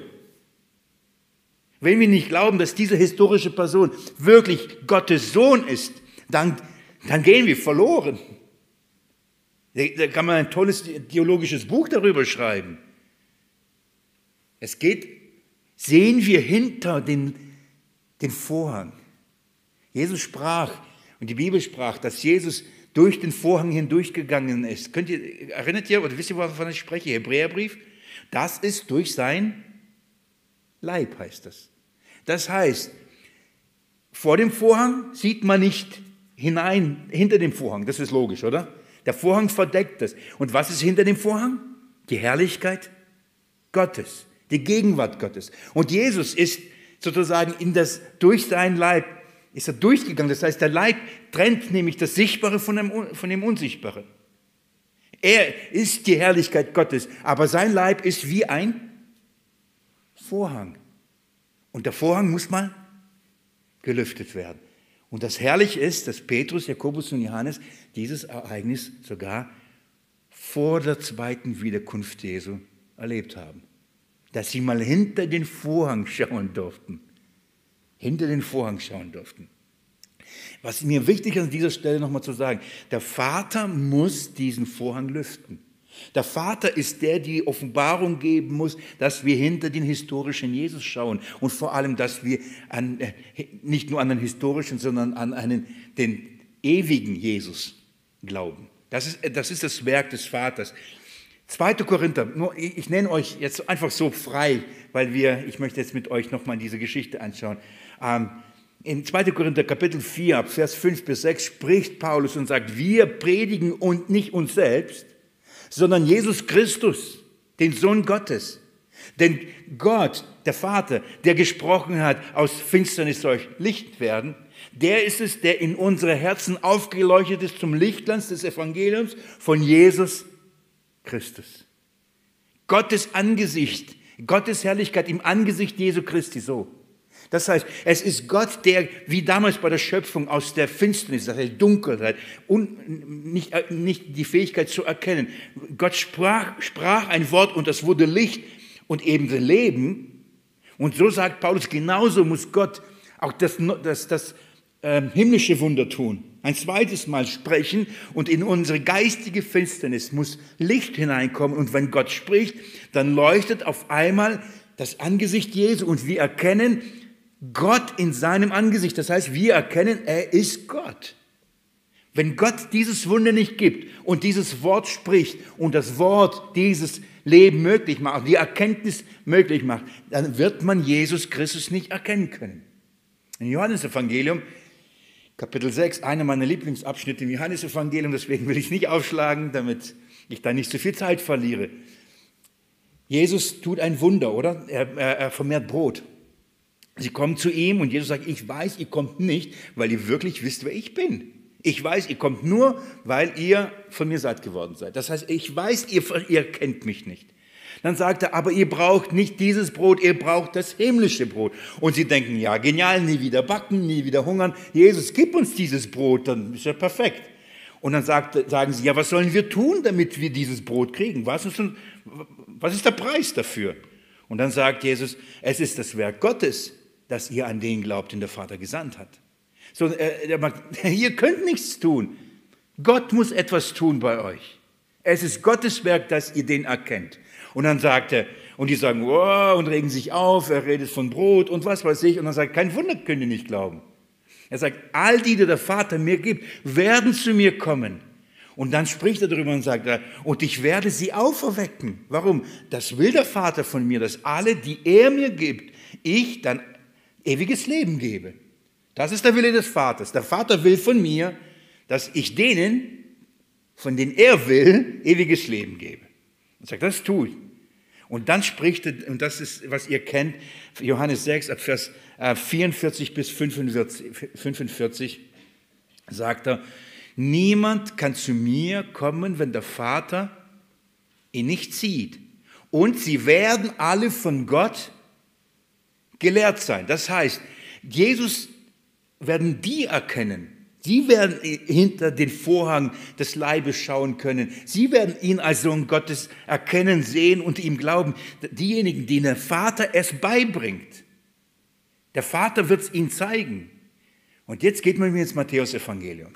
Wenn wir nicht glauben, dass diese historische Person wirklich Gottes Sohn ist, dann, dann gehen wir verloren. Da kann man ein tolles theologisches Buch darüber schreiben. Es geht, sehen wir hinter den, den Vorhang. Jesus sprach und die Bibel sprach, dass Jesus durch den Vorhang hindurchgegangen ist. Könnt ihr, erinnert ihr oder wisst ihr, wovon ich spreche? Hebräerbrief? Das ist durch sein Leib, heißt das. Das heißt, vor dem Vorhang sieht man nicht hinein, hinter dem Vorhang. Das ist logisch, oder? Der Vorhang verdeckt das. Und was ist hinter dem Vorhang? Die Herrlichkeit Gottes die Gegenwart Gottes. Und Jesus ist sozusagen in das, durch sein Leib, ist er durchgegangen. Das heißt, der Leib trennt nämlich das Sichtbare von dem, von dem Unsichtbaren. Er ist die Herrlichkeit Gottes, aber sein Leib ist wie ein Vorhang. Und der Vorhang muss mal gelüftet werden. Und das Herrliche ist, dass Petrus, Jakobus und Johannes dieses Ereignis sogar vor der zweiten Wiederkunft Jesu erlebt haben dass sie mal hinter den Vorhang schauen durften. Hinter den Vorhang schauen durften. Was mir wichtig ist an dieser Stelle nochmal zu sagen, der Vater muss diesen Vorhang lüften. Der Vater ist der, die Offenbarung geben muss, dass wir hinter den historischen Jesus schauen und vor allem, dass wir an, äh, nicht nur an den historischen, sondern an einen, den ewigen Jesus glauben. Das ist, das ist das Werk des Vaters. 2. Korinther, nur ich nenne euch jetzt einfach so frei, weil wir, ich möchte jetzt mit euch nochmal diese Geschichte anschauen. Ähm, in 2. Korinther Kapitel 4, Vers 5 bis 6 spricht Paulus und sagt, wir predigen und nicht uns selbst, sondern Jesus Christus, den Sohn Gottes. Denn Gott, der Vater, der gesprochen hat, aus Finsternis soll Licht werden, der ist es, der in unsere Herzen aufgeleuchtet ist zum Lichtglanz des Evangeliums von Jesus Christus. Gottes Angesicht, Gottes Herrlichkeit im Angesicht Jesu Christi so. Das heißt, es ist Gott, der wie damals bei der Schöpfung aus der Finsternis, das heißt Dunkelheit, und nicht, äh, nicht die Fähigkeit zu erkennen. Gott sprach, sprach ein Wort und das wurde Licht und eben Leben. Und so sagt Paulus, genauso muss Gott auch das, das, das äh, himmlische Wunder tun ein zweites Mal sprechen und in unsere geistige Finsternis muss Licht hineinkommen und wenn Gott spricht, dann leuchtet auf einmal das Angesicht Jesu und wir erkennen Gott in seinem Angesicht. Das heißt, wir erkennen, er ist Gott. Wenn Gott dieses Wunder nicht gibt und dieses Wort spricht und das Wort dieses Leben möglich macht, die Erkenntnis möglich macht, dann wird man Jesus Christus nicht erkennen können. Im Johannesevangelium Kapitel 6, einer meiner Lieblingsabschnitte im Johannesevangelium, deswegen will ich es nicht aufschlagen, damit ich da nicht zu viel Zeit verliere. Jesus tut ein Wunder, oder? Er, er, er vermehrt Brot. Sie kommen zu ihm und Jesus sagt, ich weiß, ihr kommt nicht, weil ihr wirklich wisst, wer ich bin. Ich weiß, ihr kommt nur, weil ihr von mir satt geworden seid. Das heißt, ich weiß, ihr, ihr kennt mich nicht. Dann sagt er, aber ihr braucht nicht dieses Brot, ihr braucht das himmlische Brot. Und sie denken, ja, genial, nie wieder backen, nie wieder hungern. Jesus, gib uns dieses Brot, dann ist ja perfekt. Und dann sagt, sagen sie, ja, was sollen wir tun, damit wir dieses Brot kriegen? Was ist, was ist der Preis dafür? Und dann sagt Jesus, es ist das Werk Gottes, dass ihr an den glaubt, den der Vater gesandt hat. So, äh, macht, ihr könnt nichts tun. Gott muss etwas tun bei euch. Es ist Gottes Werk, dass ihr den erkennt. Und dann sagt er, und die sagen, wow, und regen sich auf, er redet von Brot und was weiß ich. Und dann sagt, kein Wunder, könnt ihr nicht glauben. Er sagt, all die, die der Vater mir gibt, werden zu mir kommen. Und dann spricht er darüber und sagt, und ich werde sie auferwecken. Warum? Das will der Vater von mir, dass alle, die er mir gibt, ich dann ewiges Leben gebe. Das ist der Wille des Vaters. Der Vater will von mir, dass ich denen, von denen er will, ewiges Leben gebe. Und sagt, das tue ich. Und dann spricht er, und das ist, was ihr kennt, Johannes 6, ab Vers 44 äh, bis 45, 45 sagt er, niemand kann zu mir kommen, wenn der Vater ihn nicht sieht. Und sie werden alle von Gott gelehrt sein. Das heißt, Jesus werden die erkennen, Sie werden hinter den Vorhang des Leibes schauen können. Sie werden ihn als Sohn Gottes erkennen, sehen und ihm glauben. Diejenigen, denen der Vater es beibringt. Der Vater wird es ihnen zeigen. Und jetzt geht man mir ins Matthäus-Evangelium.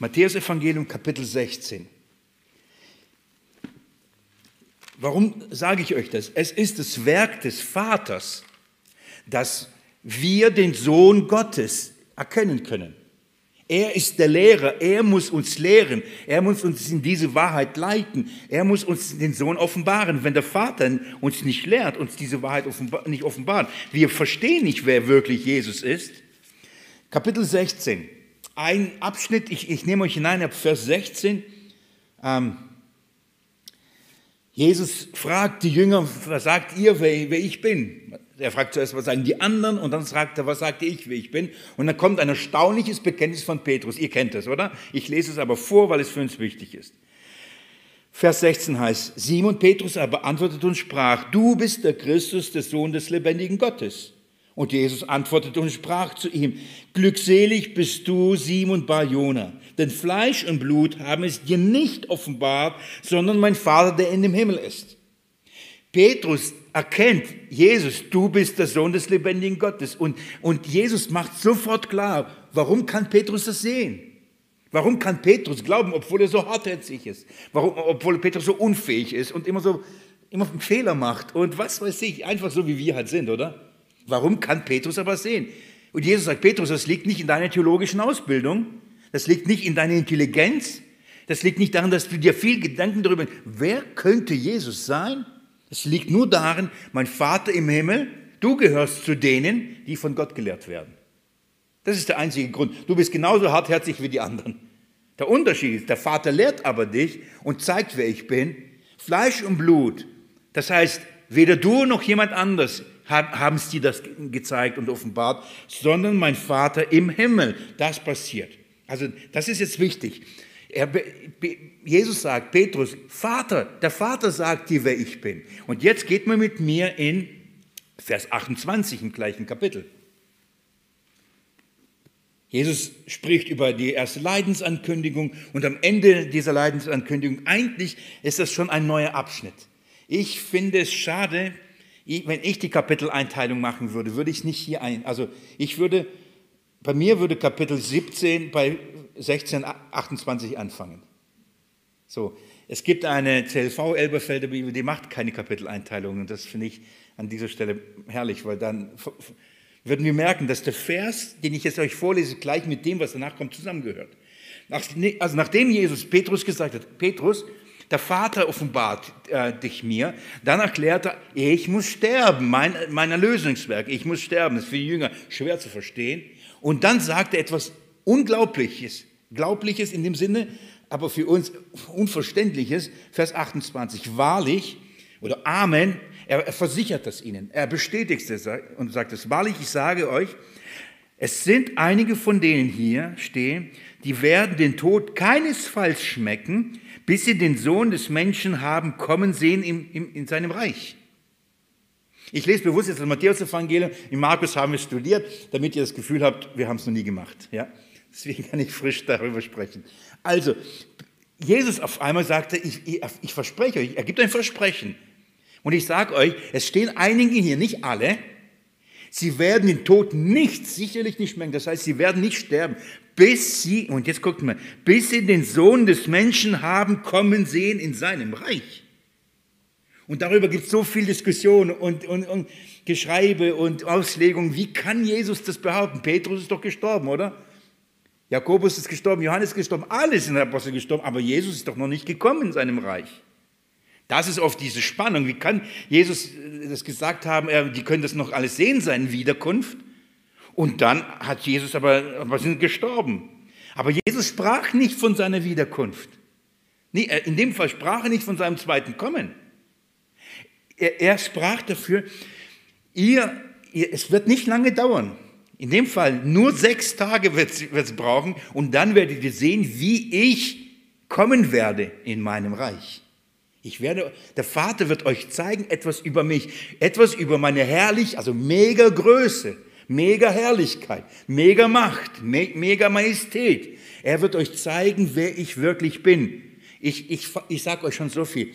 Matthäus-Evangelium, Kapitel 16. Warum sage ich euch das? Es ist das Werk des Vaters, dass wir den Sohn Gottes erkennen können. Er ist der Lehrer, er muss uns lehren, er muss uns in diese Wahrheit leiten, er muss uns den Sohn offenbaren. Wenn der Vater uns nicht lehrt, uns diese Wahrheit offenbar, nicht offenbart, wir verstehen nicht, wer wirklich Jesus ist. Kapitel 16, ein Abschnitt, ich, ich nehme euch hinein ab Vers 16. Ähm, Jesus fragt die Jünger, was sagt ihr, wer, wer ich bin? Er fragt zuerst, was sagen die anderen und dann fragt er, was sagte ich, wie ich bin. Und dann kommt ein erstaunliches Bekenntnis von Petrus. Ihr kennt es, oder? Ich lese es aber vor, weil es für uns wichtig ist. Vers 16 heißt, Simon Petrus aber antwortete und sprach, du bist der Christus, der Sohn des lebendigen Gottes. Und Jesus antwortete und sprach zu ihm, glückselig bist du, Simon Bar-Jona, denn Fleisch und Blut haben es dir nicht offenbart, sondern mein Vater, der in dem Himmel ist. Petrus erkennt, Jesus, du bist der Sohn des lebendigen Gottes. Und, und Jesus macht sofort klar, warum kann Petrus das sehen? Warum kann Petrus glauben, obwohl er so hartherzig ist? Warum, obwohl Petrus so unfähig ist und immer so immer einen Fehler macht und was weiß ich, einfach so wie wir halt sind, oder? Warum kann Petrus aber sehen? Und Jesus sagt, Petrus, das liegt nicht in deiner theologischen Ausbildung, das liegt nicht in deiner Intelligenz, das liegt nicht daran, dass du dir viel Gedanken darüber, wer könnte Jesus sein? Es liegt nur darin, mein Vater im Himmel, du gehörst zu denen, die von Gott gelehrt werden. Das ist der einzige Grund. Du bist genauso hartherzig wie die anderen. Der Unterschied ist, der Vater lehrt aber dich und zeigt, wer ich bin. Fleisch und Blut. Das heißt, weder du noch jemand anders haben dir das gezeigt und offenbart, sondern mein Vater im Himmel. Das passiert. Also das ist jetzt wichtig. Er, Jesus sagt, Petrus, Vater, der Vater sagt dir, wer ich bin. Und jetzt geht man mit mir in Vers 28 im gleichen Kapitel. Jesus spricht über die erste Leidensankündigung und am Ende dieser Leidensankündigung, eigentlich ist das schon ein neuer Abschnitt. Ich finde es schade, wenn ich die Kapiteleinteilung machen würde, würde ich es nicht hier ein. Also ich würde, bei mir würde Kapitel 17 bei 16, 28 anfangen. So, es gibt eine CLV Elberfelder Bibel, die macht keine Kapiteleinteilung und das finde ich an dieser Stelle herrlich, weil dann würden wir merken, dass der Vers, den ich jetzt euch vorlese, gleich mit dem, was danach kommt, zusammengehört. Also nachdem Jesus Petrus gesagt hat, Petrus, der Vater offenbart äh, dich mir, dann erklärt er, ich muss sterben, mein, mein Erlösungswerk, ich muss sterben. Das ist für die Jünger schwer zu verstehen. Und dann sagt er etwas Unglaubliches, Glaubliches in dem Sinne, aber für uns Unverständliches, Vers 28, wahrlich oder Amen, er, er versichert das ihnen, er bestätigt es und sagt es, wahrlich, ich sage euch, es sind einige von denen hier stehen, die werden den Tod keinesfalls schmecken, bis sie den Sohn des Menschen haben kommen sehen in, in, in seinem Reich. Ich lese bewusst jetzt das Matthäus-Evangelium, in Markus haben wir studiert, damit ihr das Gefühl habt, wir haben es noch nie gemacht. Ja? Deswegen kann ich frisch darüber sprechen. Also, Jesus auf einmal sagte, ich, ich, ich verspreche euch, er gibt ein Versprechen. Und ich sage euch, es stehen einige hier, nicht alle, Sie werden den Tod nicht, sicherlich nicht merken. Das heißt, sie werden nicht sterben, bis sie, und jetzt guckt mal, bis sie den Sohn des Menschen haben kommen sehen in seinem Reich. Und darüber gibt es so viel Diskussion und, und, und Geschreibe und Auslegungen. Wie kann Jesus das behaupten? Petrus ist doch gestorben, oder? Jakobus ist gestorben, Johannes ist gestorben, alle sind Apostel gestorben, aber Jesus ist doch noch nicht gekommen in seinem Reich. Das ist oft diese Spannung. Wie kann Jesus äh, das gesagt haben, die können das noch alles sehen, seine Wiederkunft? Und dann hat Jesus aber, aber sind gestorben. Aber Jesus sprach nicht von seiner Wiederkunft. In dem Fall sprach er nicht von seinem zweiten Kommen. Er, er sprach dafür, ihr, ihr, es wird nicht lange dauern. In dem Fall nur sechs Tage wird es brauchen und dann werdet ihr sehen, wie ich kommen werde in meinem Reich. Ich werde, der Vater wird euch zeigen etwas über mich, etwas über meine herrlich, also mega Größe, mega Herrlichkeit, mega Macht, me, mega Majestät. Er wird euch zeigen, wer ich wirklich bin. Ich, ich, ich sage euch schon so viel.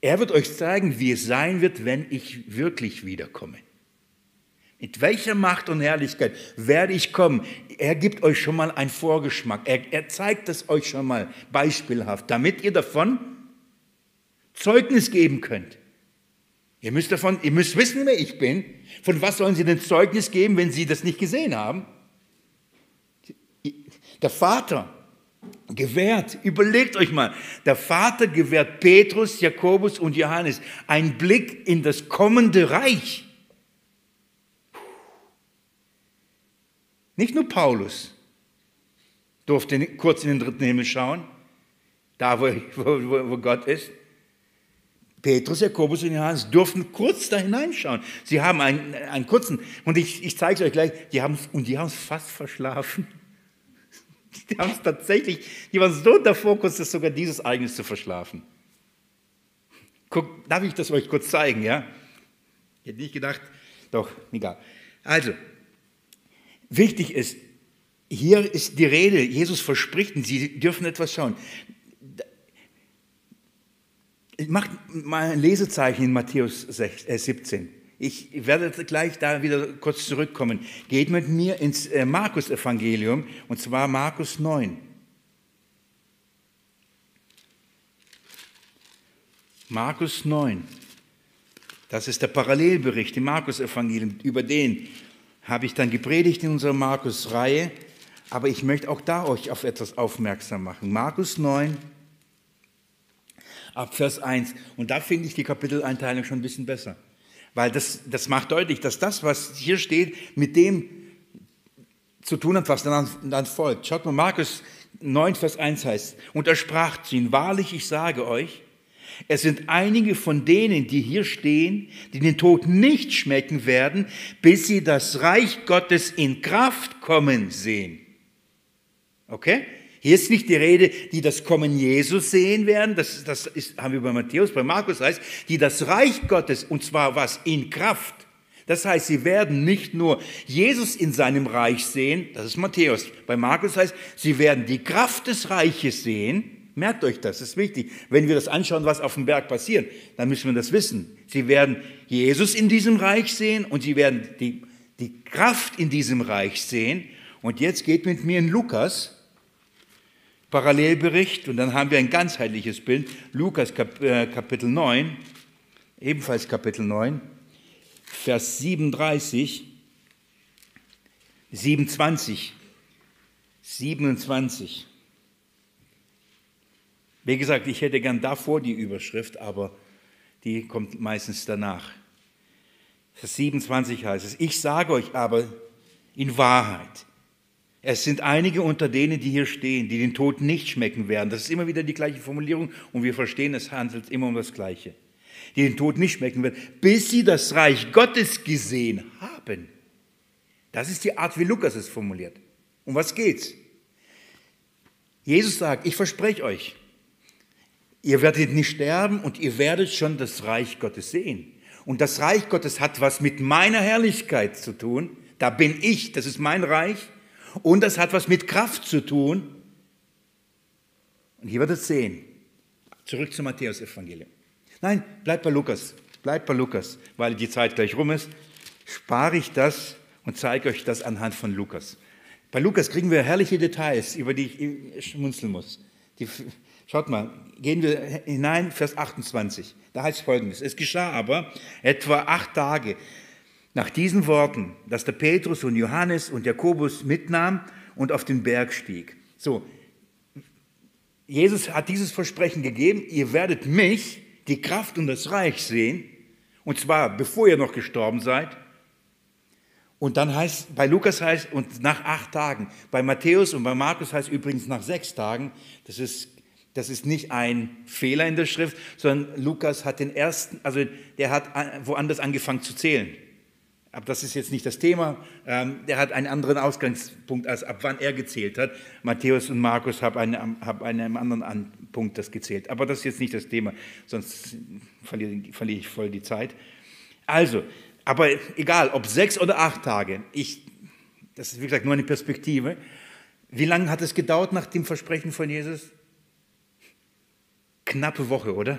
Er wird euch zeigen, wie es sein wird, wenn ich wirklich wiederkomme. Mit welcher Macht und Herrlichkeit werde ich kommen? Er gibt euch schon mal einen Vorgeschmack. Er, er zeigt es euch schon mal beispielhaft, damit ihr davon Zeugnis geben könnt. Ihr müsst, davon, ihr müsst wissen, wer ich bin. Von was sollen Sie denn Zeugnis geben, wenn Sie das nicht gesehen haben? Der Vater gewährt, überlegt euch mal, der Vater gewährt Petrus, Jakobus und Johannes einen Blick in das kommende Reich. Nicht nur Paulus durfte kurz in den dritten Himmel schauen, da wo, wo, wo Gott ist. Petrus, Jakobus und Johannes durften kurz da hineinschauen. Sie haben einen, einen kurzen, und ich, ich zeige es euch gleich, die haben, und die haben es fast verschlafen. Die haben es tatsächlich, die waren so davor, kurz das sogar dieses Ereignis zu verschlafen. Guck, darf ich das euch kurz zeigen, ja? Ich hätte nicht gedacht, doch, egal. Also, wichtig ist, hier ist die Rede, Jesus verspricht, und Sie dürfen etwas schauen. Macht mal ein Lesezeichen in Matthäus 17. Äh, ich werde gleich da wieder kurz zurückkommen. Geht mit mir ins äh, Markus-Evangelium, und zwar Markus 9. Markus 9. Das ist der Parallelbericht im Markus-Evangelium. Über den habe ich dann gepredigt in unserer Markus-Reihe. Aber ich möchte auch da euch auf etwas aufmerksam machen. Markus 9, ab Vers 1. Und da finde ich die Kapiteleinteilung schon ein bisschen besser. Weil das, das macht deutlich, dass das, was hier steht, mit dem zu tun hat, was dann, dann folgt. Schaut mal, Markus 9, Vers 1 heißt, und er sprach zu ihnen, wahrlich, ich sage euch, es sind einige von denen, die hier stehen, die den Tod nicht schmecken werden, bis sie das Reich Gottes in Kraft kommen sehen. Okay? Hier ist nicht die Rede, die das Kommen Jesus sehen werden, das, das ist, haben wir bei Matthäus, bei Markus heißt, die das Reich Gottes, und zwar was? In Kraft. Das heißt, sie werden nicht nur Jesus in seinem Reich sehen, das ist Matthäus. Bei Markus heißt, sie werden die Kraft des Reiches sehen. Merkt euch das, das ist wichtig. Wenn wir das anschauen, was auf dem Berg passiert, dann müssen wir das wissen. Sie werden Jesus in diesem Reich sehen und sie werden die, die Kraft in diesem Reich sehen. Und jetzt geht mit mir in Lukas, Parallelbericht und dann haben wir ein ganzheitliches Bild. Lukas äh, Kapitel 9, ebenfalls Kapitel 9, Vers 37, 27, 27. Wie gesagt, ich hätte gern davor die Überschrift, aber die kommt meistens danach. Vers 27 heißt es, ich sage euch aber in Wahrheit, es sind einige unter denen, die hier stehen, die den Tod nicht schmecken werden. Das ist immer wieder die gleiche Formulierung und wir verstehen, es handelt immer um das Gleiche. Die den Tod nicht schmecken werden, bis sie das Reich Gottes gesehen haben. Das ist die Art, wie Lukas es formuliert. Um was geht's? Jesus sagt, ich verspreche euch, ihr werdet nicht sterben und ihr werdet schon das Reich Gottes sehen. Und das Reich Gottes hat was mit meiner Herrlichkeit zu tun. Da bin ich, das ist mein Reich. Und das hat was mit Kraft zu tun. Und hier wird es sehen. Zurück zum Matthäus-Evangelium. Nein, bleibt bei Lukas. Bleibt bei Lukas, weil die Zeit gleich rum ist. spare ich das und zeige euch das anhand von Lukas. Bei Lukas kriegen wir herrliche Details, über die ich schmunzeln muss. Die, schaut mal, gehen wir hinein, Vers 28. Da heißt folgendes. Es geschah aber etwa acht Tage nach diesen Worten, dass der Petrus und Johannes und Jakobus mitnahm und auf den Berg stieg. So, Jesus hat dieses Versprechen gegeben, ihr werdet mich, die Kraft und das Reich sehen, und zwar bevor ihr noch gestorben seid. Und dann heißt, bei Lukas heißt, und nach acht Tagen. Bei Matthäus und bei Markus heißt übrigens nach sechs Tagen. Das ist, das ist nicht ein Fehler in der Schrift, sondern Lukas hat den ersten, also der hat woanders angefangen zu zählen. Aber das ist jetzt nicht das Thema. Ähm, der hat einen anderen Ausgangspunkt, als ab wann er gezählt hat. Matthäus und Markus haben einen, haben einen anderen Punkt das gezählt. Aber das ist jetzt nicht das Thema, sonst verliere, verliere ich voll die Zeit. Also, aber egal, ob sechs oder acht Tage, ich, das ist wie gesagt nur eine Perspektive. Wie lange hat es gedauert nach dem Versprechen von Jesus? Knappe Woche, oder?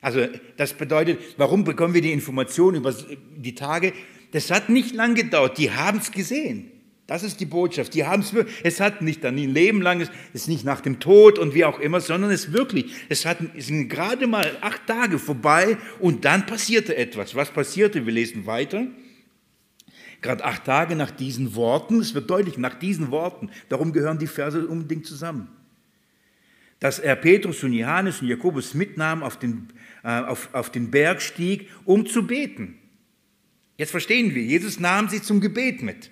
Also das bedeutet, warum bekommen wir die Information über die Tage? Das hat nicht lang gedauert. Die haben es gesehen. Das ist die Botschaft. Die haben es Es hat nicht dann ein Leben lang, es ist nicht nach dem Tod und wie auch immer, sondern es wirklich, es, hat, es sind gerade mal acht Tage vorbei und dann passierte etwas. Was passierte? Wir lesen weiter. Gerade acht Tage nach diesen Worten, es wird deutlich, nach diesen Worten, darum gehören die Verse unbedingt zusammen. Dass er Petrus und Johannes und Jakobus mitnahm, auf den, äh, auf, auf den Berg stieg, um zu beten. Jetzt verstehen wir, Jesus nahm sie zum Gebet mit.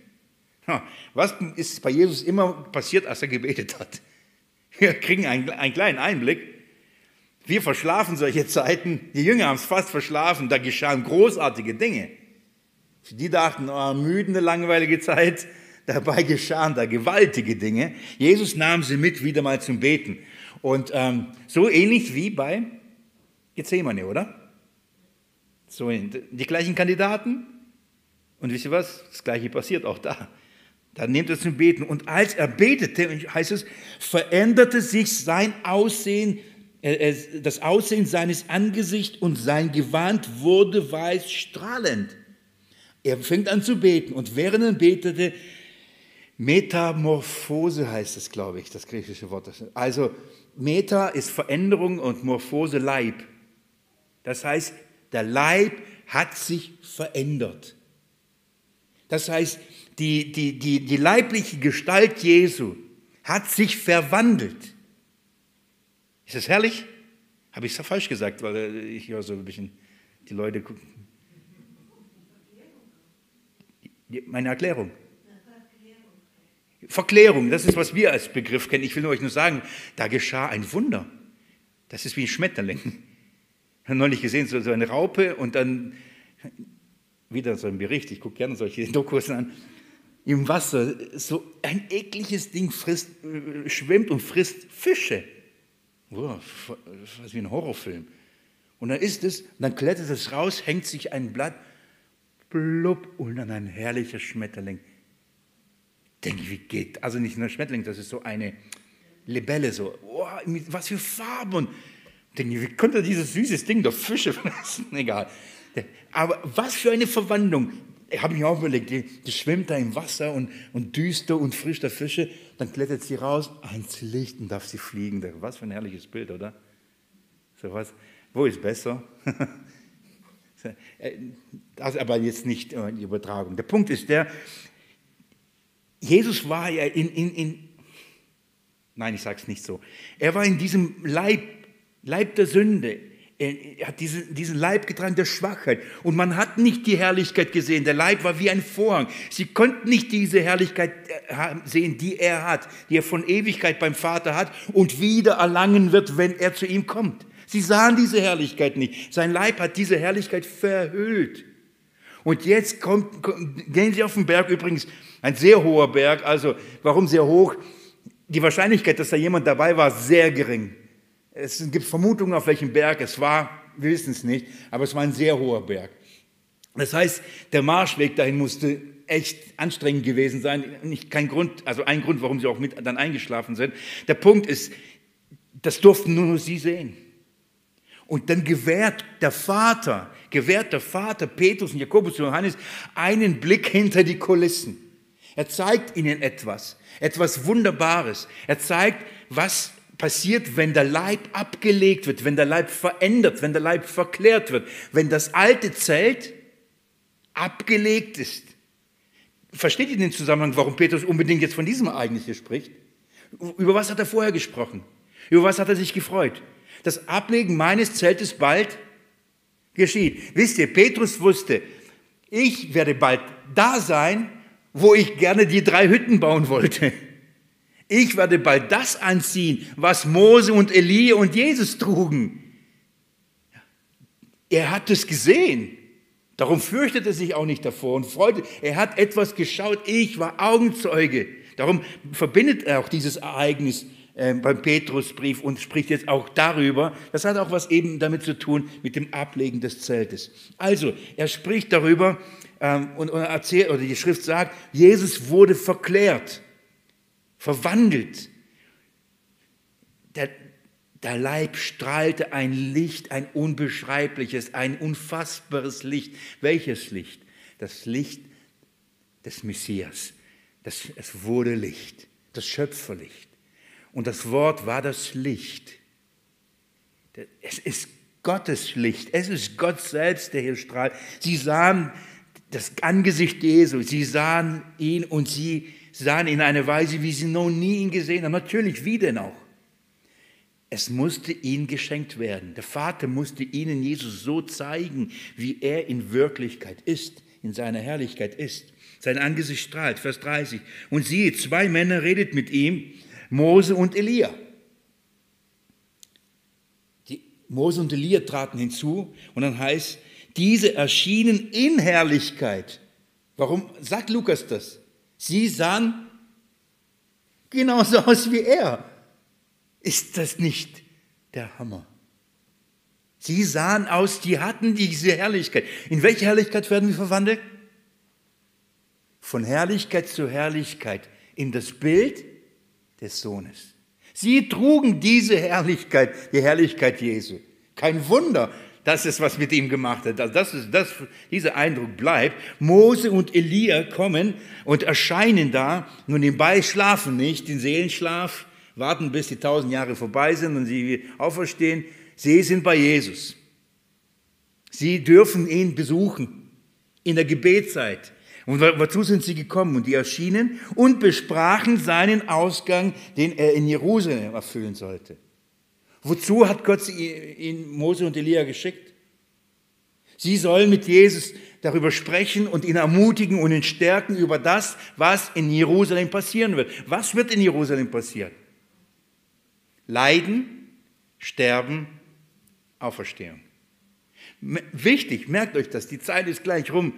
Was ist bei Jesus immer passiert, als er gebetet hat? Wir kriegen einen, einen kleinen Einblick. Wir verschlafen solche Zeiten. Die Jünger haben es fast verschlafen. Da geschahen großartige Dinge. Die dachten, oh, müde, langweilige Zeit. Dabei geschahen da gewaltige Dinge. Jesus nahm sie mit wieder mal zum Beten. Und ähm, so ähnlich wie bei Gethsemane, oder? So, die gleichen Kandidaten. Und wisst ihr was? Das gleiche passiert auch da. Dann nimmt er zum Beten. Und als er betete, heißt es, veränderte sich sein Aussehen, äh, das Aussehen seines Angesichts und sein Gewand wurde weiß strahlend. Er fängt an zu beten und während er betete, Metamorphose heißt es, glaube ich, das griechische Wort. Also Meta ist Veränderung und Morphose Leib. Das heißt, der Leib hat sich verändert. Das heißt, die, die, die, die leibliche Gestalt Jesu hat sich verwandelt. Ist das herrlich? Habe ich es falsch gesagt, weil ich höre so ein bisschen die Leute gucken. Meine Erklärung. Verklärung, das ist, was wir als Begriff kennen. Ich will euch nur sagen, da geschah ein Wunder. Das ist wie ein Schmetterling. Neulich gesehen, so, so eine Raupe und dann wieder so ein Bericht, ich gucke gerne solche Dokus an, im Wasser, so ein ekliges Ding frisst, äh, schwimmt und frisst Fische. Was wie ein Horrorfilm. Und dann ist es, dann klettert es raus, hängt sich ein Blatt, blub, und dann ein herrlicher Schmetterling. Denke ich, wie geht, also nicht nur Schmetterling, das ist so eine Libelle, so, wow, was für Farben. Denke ich, wie konnte dieses süßes Ding doch Fische fressen? Egal. Aber was für eine Verwandlung. Ich habe mich auch überlegt, die, die, schwimmt da im Wasser und, und düster und frisch der Fische, dann klettert sie raus, ans Licht und darf sie fliegen. Was für ein herrliches Bild, oder? So was. Wo ist besser? Das ist aber jetzt nicht äh, die Übertragung. Der Punkt ist der, Jesus war ja in, in, in nein, ich sage es nicht so, er war in diesem Leib, Leib der Sünde, er hat diesen, diesen Leib getragen der Schwachheit. Und man hat nicht die Herrlichkeit gesehen. Der Leib war wie ein Vorhang. Sie konnten nicht diese Herrlichkeit äh, sehen, die er hat, die er von Ewigkeit beim Vater hat und wieder erlangen wird, wenn er zu ihm kommt. Sie sahen diese Herrlichkeit nicht. Sein Leib hat diese Herrlichkeit verhüllt. Und jetzt kommt, gehen Sie auf den Berg, übrigens ein sehr hoher Berg. Also warum sehr hoch? Die Wahrscheinlichkeit, dass da jemand dabei war, sehr gering. Es gibt Vermutungen, auf welchem Berg es war. Wir wissen es nicht, aber es war ein sehr hoher Berg. Das heißt, der Marschweg dahin musste echt anstrengend gewesen sein. Nicht kein Grund, also ein Grund, warum sie auch mit dann eingeschlafen sind. Der Punkt ist, das durften nur sie sehen. Und dann gewährt der Vater, gewährt der Vater Petrus und Jakobus und Johannes einen Blick hinter die Kulissen. Er zeigt ihnen etwas, etwas Wunderbares. Er zeigt, was passiert, wenn der Leib abgelegt wird, wenn der Leib verändert, wenn der Leib verklärt wird, wenn das alte Zelt abgelegt ist. Versteht ihr den Zusammenhang, warum Petrus unbedingt jetzt von diesem Ereignis hier spricht? Über was hat er vorher gesprochen? Über was hat er sich gefreut? Das Ablegen meines Zeltes bald geschieht. Wisst ihr, Petrus wusste, ich werde bald da sein, wo ich gerne die drei Hütten bauen wollte. Ich werde bald das anziehen, was Mose und Elie und Jesus trugen. Er hat es gesehen. Darum fürchtet er sich auch nicht davor und freute. Er hat etwas geschaut. Ich war Augenzeuge. Darum verbindet er auch dieses Ereignis äh, beim Petrusbrief und spricht jetzt auch darüber. Das hat auch was eben damit zu tun mit dem Ablegen des Zeltes. Also, er spricht darüber ähm, und, und erzählt, oder die Schrift sagt, Jesus wurde verklärt, verwandelt. Der, der Leib strahlte ein Licht, ein unbeschreibliches, ein unfassbares Licht. Welches Licht? Das Licht des Messias. Das, es wurde Licht, das Schöpferlicht. Und das Wort war das Licht. Es ist Gottes Licht. Es ist Gott selbst, der hier strahlt. Sie sahen das Angesicht Jesu. Sie sahen ihn und sie sahen in einer Weise, wie sie noch nie ihn gesehen haben. Natürlich, wie denn auch? Es musste ihnen geschenkt werden. Der Vater musste ihnen Jesus so zeigen, wie er in Wirklichkeit ist, in seiner Herrlichkeit ist. Sein Angesicht strahlt, Vers 30. Und siehe, zwei Männer redet mit ihm, Mose und Elia. Die Mose und Elia traten hinzu und dann heißt, diese erschienen in Herrlichkeit. Warum sagt Lukas das? Sie sahen genauso aus wie er. Ist das nicht der Hammer? Sie sahen aus, die hatten diese Herrlichkeit. In welche Herrlichkeit werden wir verwandelt? von Herrlichkeit zu Herrlichkeit in das Bild des Sohnes. Sie trugen diese Herrlichkeit, die Herrlichkeit Jesu. Kein Wunder, dass es was mit ihm gemacht hat. Also das ist, das, dieser Eindruck bleibt. Mose und Elia kommen und erscheinen da. Nun, nebenbei schlafen nicht, den Seelenschlaf, warten bis die tausend Jahre vorbei sind und sie auferstehen. Sie sind bei Jesus. Sie dürfen ihn besuchen in der Gebetszeit. Und wozu sind sie gekommen? Und die erschienen und besprachen seinen Ausgang, den er in Jerusalem erfüllen sollte. Wozu hat Gott ihn, Mose und Elia geschickt? Sie sollen mit Jesus darüber sprechen und ihn ermutigen und ihn stärken über das, was in Jerusalem passieren wird. Was wird in Jerusalem passieren? Leiden, Sterben, Auferstehung. Wichtig, merkt euch das, die Zeit ist gleich rum.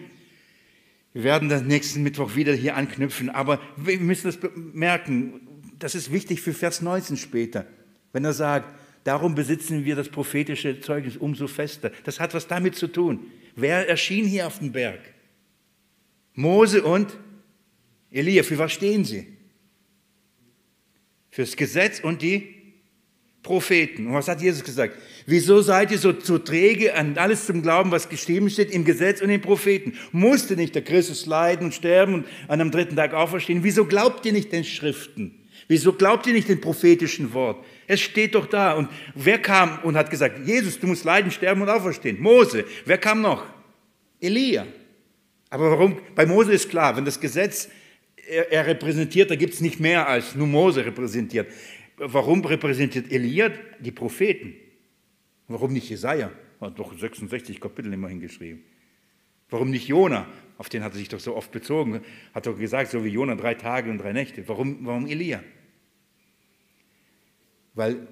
Wir werden das nächsten Mittwoch wieder hier anknüpfen, aber wir müssen das merken. Das ist wichtig für Vers 19 später, wenn er sagt, darum besitzen wir das prophetische Zeugnis umso fester. Das hat was damit zu tun. Wer erschien hier auf dem Berg? Mose und Elia. Für was stehen sie? Fürs Gesetz und die Propheten. Und was hat Jesus gesagt? Wieso seid ihr so, so träge an alles zum Glauben, was geschrieben steht im Gesetz und den Propheten? Musste nicht der Christus leiden und sterben und an einem dritten Tag auferstehen? Wieso glaubt ihr nicht den Schriften? Wieso glaubt ihr nicht den prophetischen Wort? Es steht doch da. Und wer kam und hat gesagt, Jesus, du musst leiden, sterben und auferstehen? Mose. Wer kam noch? Elia. Aber warum? Bei Mose ist klar, wenn das Gesetz er, er repräsentiert, da gibt es nicht mehr als nur Mose repräsentiert. Warum repräsentiert Elia die Propheten? Warum nicht Jesaja? Hat doch 66 Kapitel immerhin geschrieben. Warum nicht Jona? Auf den hat er sich doch so oft bezogen. Hat doch gesagt, so wie Jona drei Tage und drei Nächte. Warum, warum Elia? Weil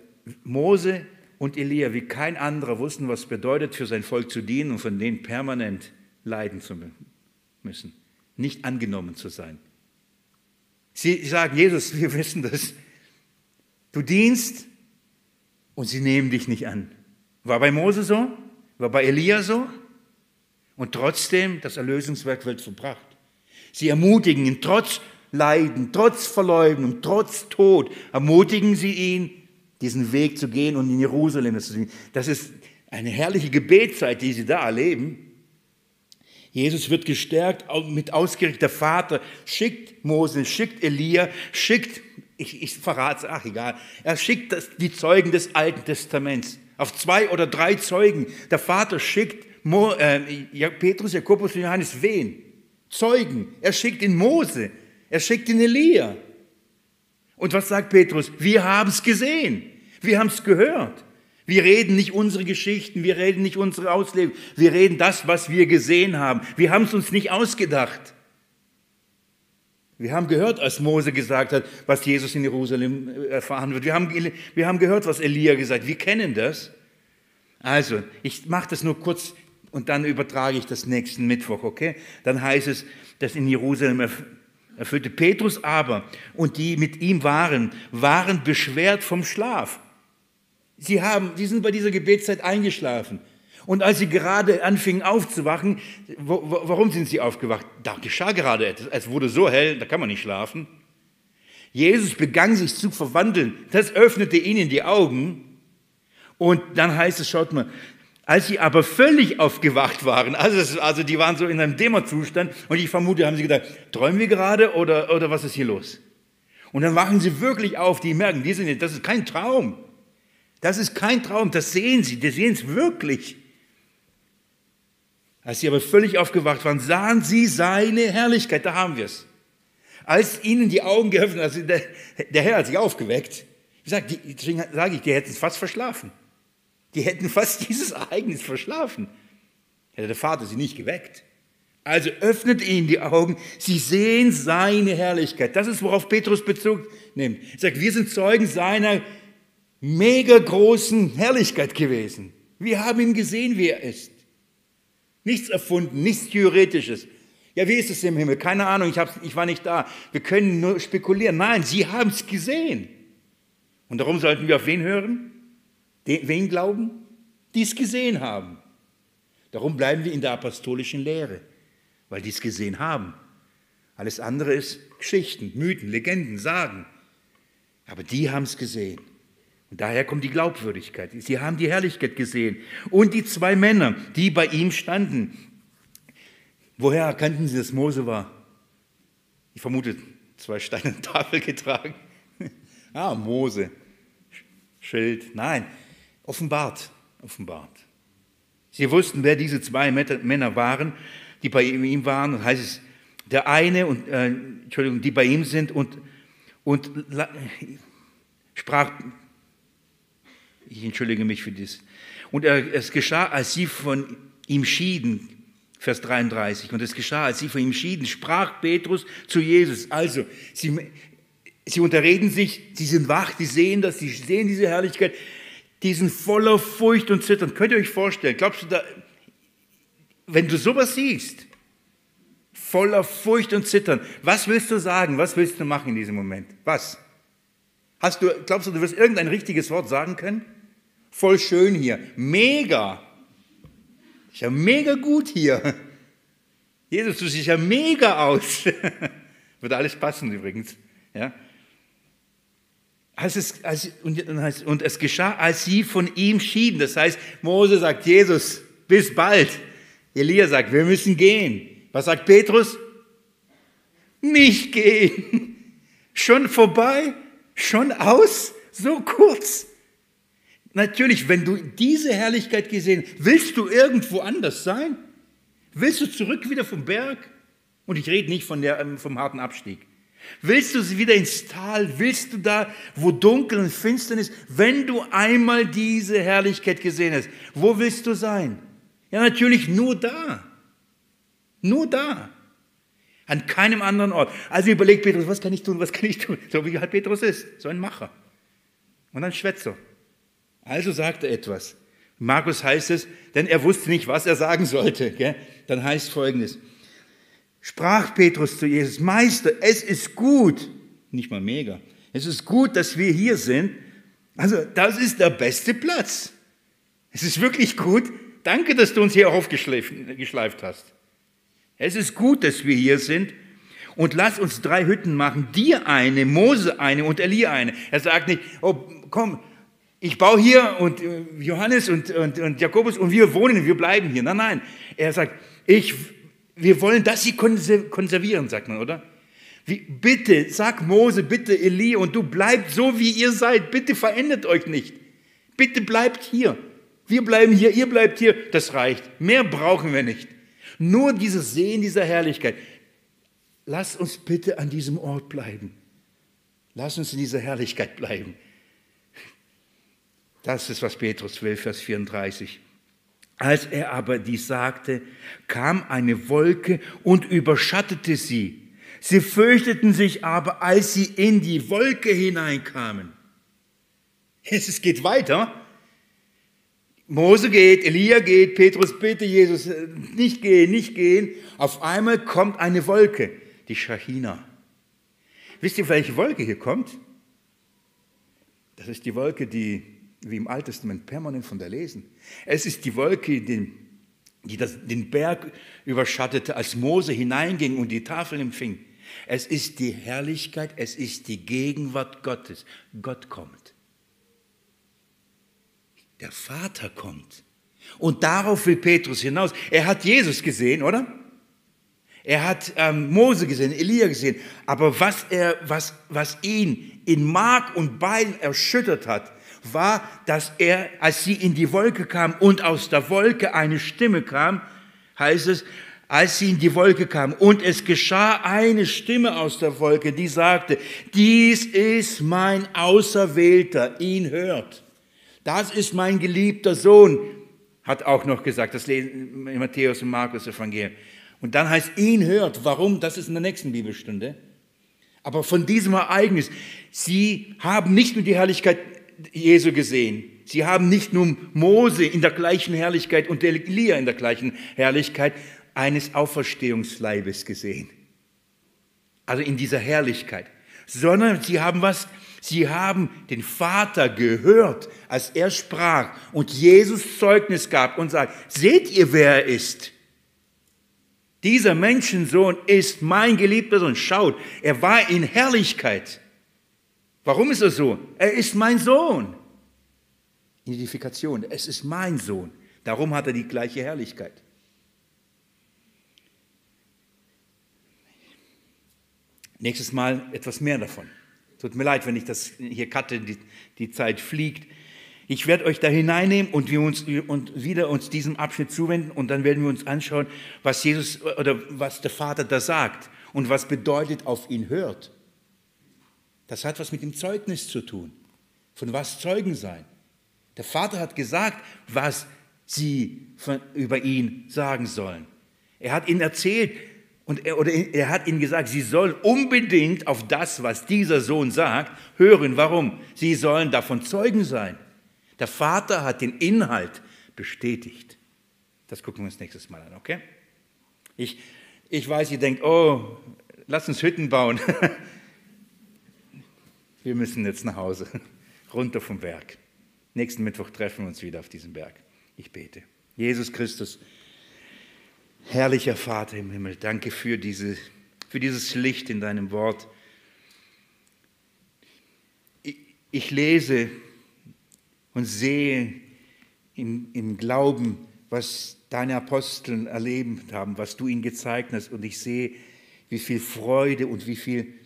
Mose und Elia wie kein anderer wussten, was es bedeutet, für sein Volk zu dienen und von denen permanent leiden zu müssen. Nicht angenommen zu sein. Sie sagen, Jesus, wir wissen das. Du dienst und sie nehmen dich nicht an. War bei Mose so, war bei Elia so und trotzdem das Erlösungswerk wird verbracht. Sie ermutigen ihn trotz Leiden, trotz Verleugnung, trotz Tod, ermutigen sie ihn, diesen Weg zu gehen und in Jerusalem zu gehen. Das ist Eine herrliche Gebetszeit, die sie da erleben. Jesus wird gestärkt mit ausgerichteter Vater, schickt Mose, schickt Elia, schickt, ich, ich verrate es, ach egal, er schickt das, die Zeugen des Alten Testaments auf zwei oder drei Zeugen. Der Vater schickt Mo, äh, Petrus, Jakobus und Johannes wen? Zeugen. Er schickt in Mose, er schickt in Elia. Und was sagt Petrus? Wir haben es gesehen, wir haben es gehört. Wir reden nicht unsere Geschichten, wir reden nicht unsere Auslegung, wir reden das, was wir gesehen haben. Wir haben es uns nicht ausgedacht. Wir haben gehört, als Mose gesagt hat, was Jesus in Jerusalem äh, erfahren wird. Wir haben, wir haben gehört, was Elia gesagt hat. Wir kennen das. Also, ich mache das nur kurz und dann übertrage ich das nächsten Mittwoch, okay? Dann heißt es, dass in Jerusalem erfüllte Petrus aber und die mit ihm waren, waren beschwert vom Schlaf. Sie, haben, sie sind bei dieser Gebetszeit eingeschlafen. Und als sie gerade anfingen aufzuwachen, wo, wo, warum sind sie aufgewacht? Da geschah gerade etwas. Es wurde so hell, da kann man nicht schlafen. Jesus begann sich zu verwandeln. Das öffnete ihnen die Augen. Und dann heißt es, schaut mal, als sie aber völlig aufgewacht waren, also, also die waren so in einem Dämmerzustand und ich vermute, haben sie gedacht, träumen wir gerade oder, oder was ist hier los? Und dann wachen sie wirklich auf, die merken, die sind, das ist kein Traum. Das ist kein Traum, das sehen sie, die sehen es wirklich. Als sie aber völlig aufgewacht waren, sahen sie seine Herrlichkeit, da haben wir es. Als ihnen die Augen geöffnet, also der, der Herr hat sich aufgeweckt. Deswegen sage ich, die hätten es fast verschlafen. Die hätten fast dieses Ereignis verschlafen. Hätte der Vater sie nicht geweckt. Also öffnet ihnen die Augen, sie sehen seine Herrlichkeit. Das ist, worauf Petrus Bezug nimmt. Er sagt, wir sind Zeugen seiner mega großen Herrlichkeit gewesen. Wir haben ihn gesehen, wie er ist. Nichts erfunden, nichts Theoretisches. Ja, wie ist es im Himmel? Keine Ahnung, ich, ich war nicht da. Wir können nur spekulieren. Nein, sie haben es gesehen. Und darum sollten wir auf wen hören? Den, wen glauben? Die es gesehen haben. Darum bleiben wir in der apostolischen Lehre, weil die es gesehen haben. Alles andere ist Geschichten, Mythen, Legenden, Sagen. Aber die haben es gesehen. Und daher kommt die Glaubwürdigkeit. Sie haben die Herrlichkeit gesehen. Und die zwei Männer, die bei ihm standen. Woher erkannten sie, dass Mose war? Ich vermute, zwei Steine Tafel getragen. ah, Mose. Schild. Nein, offenbart. Offenbart. Sie wussten, wer diese zwei Männer waren, die bei ihm waren. Das heißt es, der eine und, äh, Entschuldigung, die bei ihm sind und, und sprach ich entschuldige mich für dies. Und es geschah, als sie von ihm schieden, Vers 33, und es geschah, als sie von ihm schieden, sprach Petrus zu Jesus. Also, sie, sie unterreden sich, sie sind wach, die sehen das, sie sehen diese Herrlichkeit, die sind voller Furcht und Zittern. Könnt ihr euch vorstellen, glaubst du da, wenn du sowas siehst, voller Furcht und Zittern, was willst du sagen, was willst du machen in diesem Moment? Was? Hast du, glaubst du, du wirst irgendein richtiges Wort sagen können? Voll schön hier. Mega. Ist ja mega gut hier. Jesus, du siehst ja mega aus. Würde alles passen übrigens. Ja. Als es, als, und, und es geschah, als sie von ihm schieden. Das heißt, Mose sagt, Jesus, bis bald. Elia sagt, wir müssen gehen. Was sagt Petrus? Nicht gehen. Schon vorbei? Schon aus? So kurz? Natürlich, wenn du diese Herrlichkeit gesehen, willst du irgendwo anders sein? Willst du zurück wieder vom Berg? Und ich rede nicht von der, ähm, vom harten Abstieg. Willst du wieder ins Tal? Willst du da, wo dunkel und finstern ist? Wenn du einmal diese Herrlichkeit gesehen hast, wo willst du sein? Ja, natürlich nur da. Nur da. An keinem anderen Ort. Also überlegt Petrus, was kann ich tun, was kann ich tun? So wie halt Petrus ist, so ein Macher. Und ein Schwätzer. Also sagt er etwas. Markus heißt es, denn er wusste nicht, was er sagen sollte. Gell? Dann heißt folgendes. Sprach Petrus zu Jesus, Meister, es ist gut, nicht mal mega, es ist gut, dass wir hier sind. Also das ist der beste Platz. Es ist wirklich gut. Danke, dass du uns hier aufgeschleift hast. Es ist gut, dass wir hier sind. Und lass uns drei Hütten machen, dir eine, Mose eine und Elia eine. Er sagt nicht, oh, komm, ich baue hier und äh, Johannes und, und, und Jakobus und wir wohnen, wir bleiben hier. Nein, nein. Er sagt, ich, wir wollen das hier konservieren, sagt man, oder? Wie, bitte, sag Mose, bitte Elie und du bleibt so, wie ihr seid. Bitte verändert euch nicht. Bitte bleibt hier. Wir bleiben hier, ihr bleibt hier. Das reicht. Mehr brauchen wir nicht. Nur dieses Sehen dieser Herrlichkeit. Lass uns bitte an diesem Ort bleiben. Lass uns in dieser Herrlichkeit bleiben. Das ist, was Petrus will, Vers 34. Als er aber dies sagte, kam eine Wolke und überschattete sie. Sie fürchteten sich aber, als sie in die Wolke hineinkamen. Es geht weiter. Mose geht, Elia geht, Petrus bitte Jesus, nicht gehen, nicht gehen. Auf einmal kommt eine Wolke, die Shahina. Wisst ihr, welche Wolke hier kommt? Das ist die Wolke, die wie im Alten Testament permanent von der lesen. Es ist die Wolke, die, die das, den Berg überschattete, als Mose hineinging und die Tafel empfing. Es ist die Herrlichkeit, es ist die Gegenwart Gottes. Gott kommt. Der Vater kommt. Und darauf will Petrus hinaus. Er hat Jesus gesehen, oder? Er hat ähm, Mose gesehen, Elia gesehen. Aber was, er, was, was ihn in Mark und Bein erschüttert hat, war, dass er, als sie in die Wolke kam und aus der Wolke eine Stimme kam, heißt es, als sie in die Wolke kam und es geschah eine Stimme aus der Wolke, die sagte, dies ist mein Auserwählter, ihn hört. Das ist mein geliebter Sohn, hat auch noch gesagt, das lesen in Matthäus und Markus Evangelium. Und dann heißt ihn hört. Warum? Das ist in der nächsten Bibelstunde. Aber von diesem Ereignis, sie haben nicht nur die Herrlichkeit Jesu gesehen. Sie haben nicht nur Mose in der gleichen Herrlichkeit und Elia in der gleichen Herrlichkeit eines Auferstehungsleibes gesehen. Also in dieser Herrlichkeit. Sondern sie haben was? Sie haben den Vater gehört, als er sprach und Jesus Zeugnis gab und sagt, seht ihr, wer er ist? Dieser Menschensohn ist mein geliebter Sohn. Schaut, er war in Herrlichkeit. Warum ist er so? Er ist mein Sohn. Identifikation, es ist mein Sohn. Darum hat er die gleiche Herrlichkeit. Nächstes Mal etwas mehr davon. Tut mir leid, wenn ich das hier cutte, die, die Zeit fliegt. Ich werde euch da hineinnehmen und wir uns und wieder uns diesem Abschnitt zuwenden und dann werden wir uns anschauen, was Jesus oder was der Vater da sagt und was bedeutet auf ihn hört. Das hat was mit dem Zeugnis zu tun. Von was Zeugen sein. Der Vater hat gesagt, was sie von, über ihn sagen sollen. Er hat ihnen erzählt und er, oder er hat ihnen gesagt, sie sollen unbedingt auf das, was dieser Sohn sagt, hören. Warum? Sie sollen davon Zeugen sein. Der Vater hat den Inhalt bestätigt. Das gucken wir uns nächstes Mal an, okay? Ich, ich weiß, ihr denkt, oh, lass uns Hütten bauen. wir müssen jetzt nach Hause, runter vom Berg. Nächsten Mittwoch treffen wir uns wieder auf diesem Berg. Ich bete. Jesus Christus, herrlicher Vater im Himmel, danke für, diese, für dieses Licht in deinem Wort. Ich, ich lese und sehe im, im Glauben, was deine Aposteln erlebt haben, was du ihnen gezeigt hast. Und ich sehe, wie viel Freude und wie viel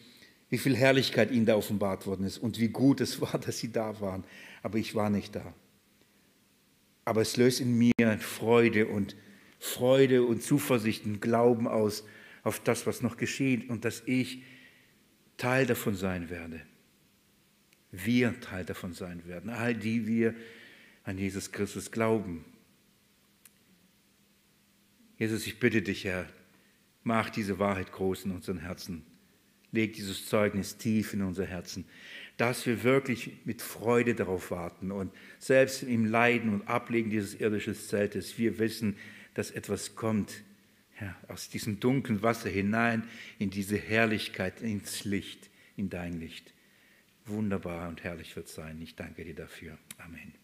wie viel Herrlichkeit ihnen da offenbart worden ist und wie gut es war, dass sie da waren. Aber ich war nicht da. Aber es löst in mir Freude und Freude und Zuversicht und Glauben aus auf das, was noch geschieht und dass ich Teil davon sein werde. Wir Teil davon sein werden. All die wir an Jesus Christus glauben. Jesus, ich bitte dich, Herr, mach diese Wahrheit groß in unseren Herzen leg dieses Zeugnis tief in unser Herzen, dass wir wirklich mit Freude darauf warten und selbst im Leiden und Ablegen dieses irdischen Zeltes, wir wissen, dass etwas kommt ja, aus diesem dunklen Wasser hinein in diese Herrlichkeit, ins Licht, in dein Licht. Wunderbar und herrlich wird es sein. Ich danke dir dafür. Amen.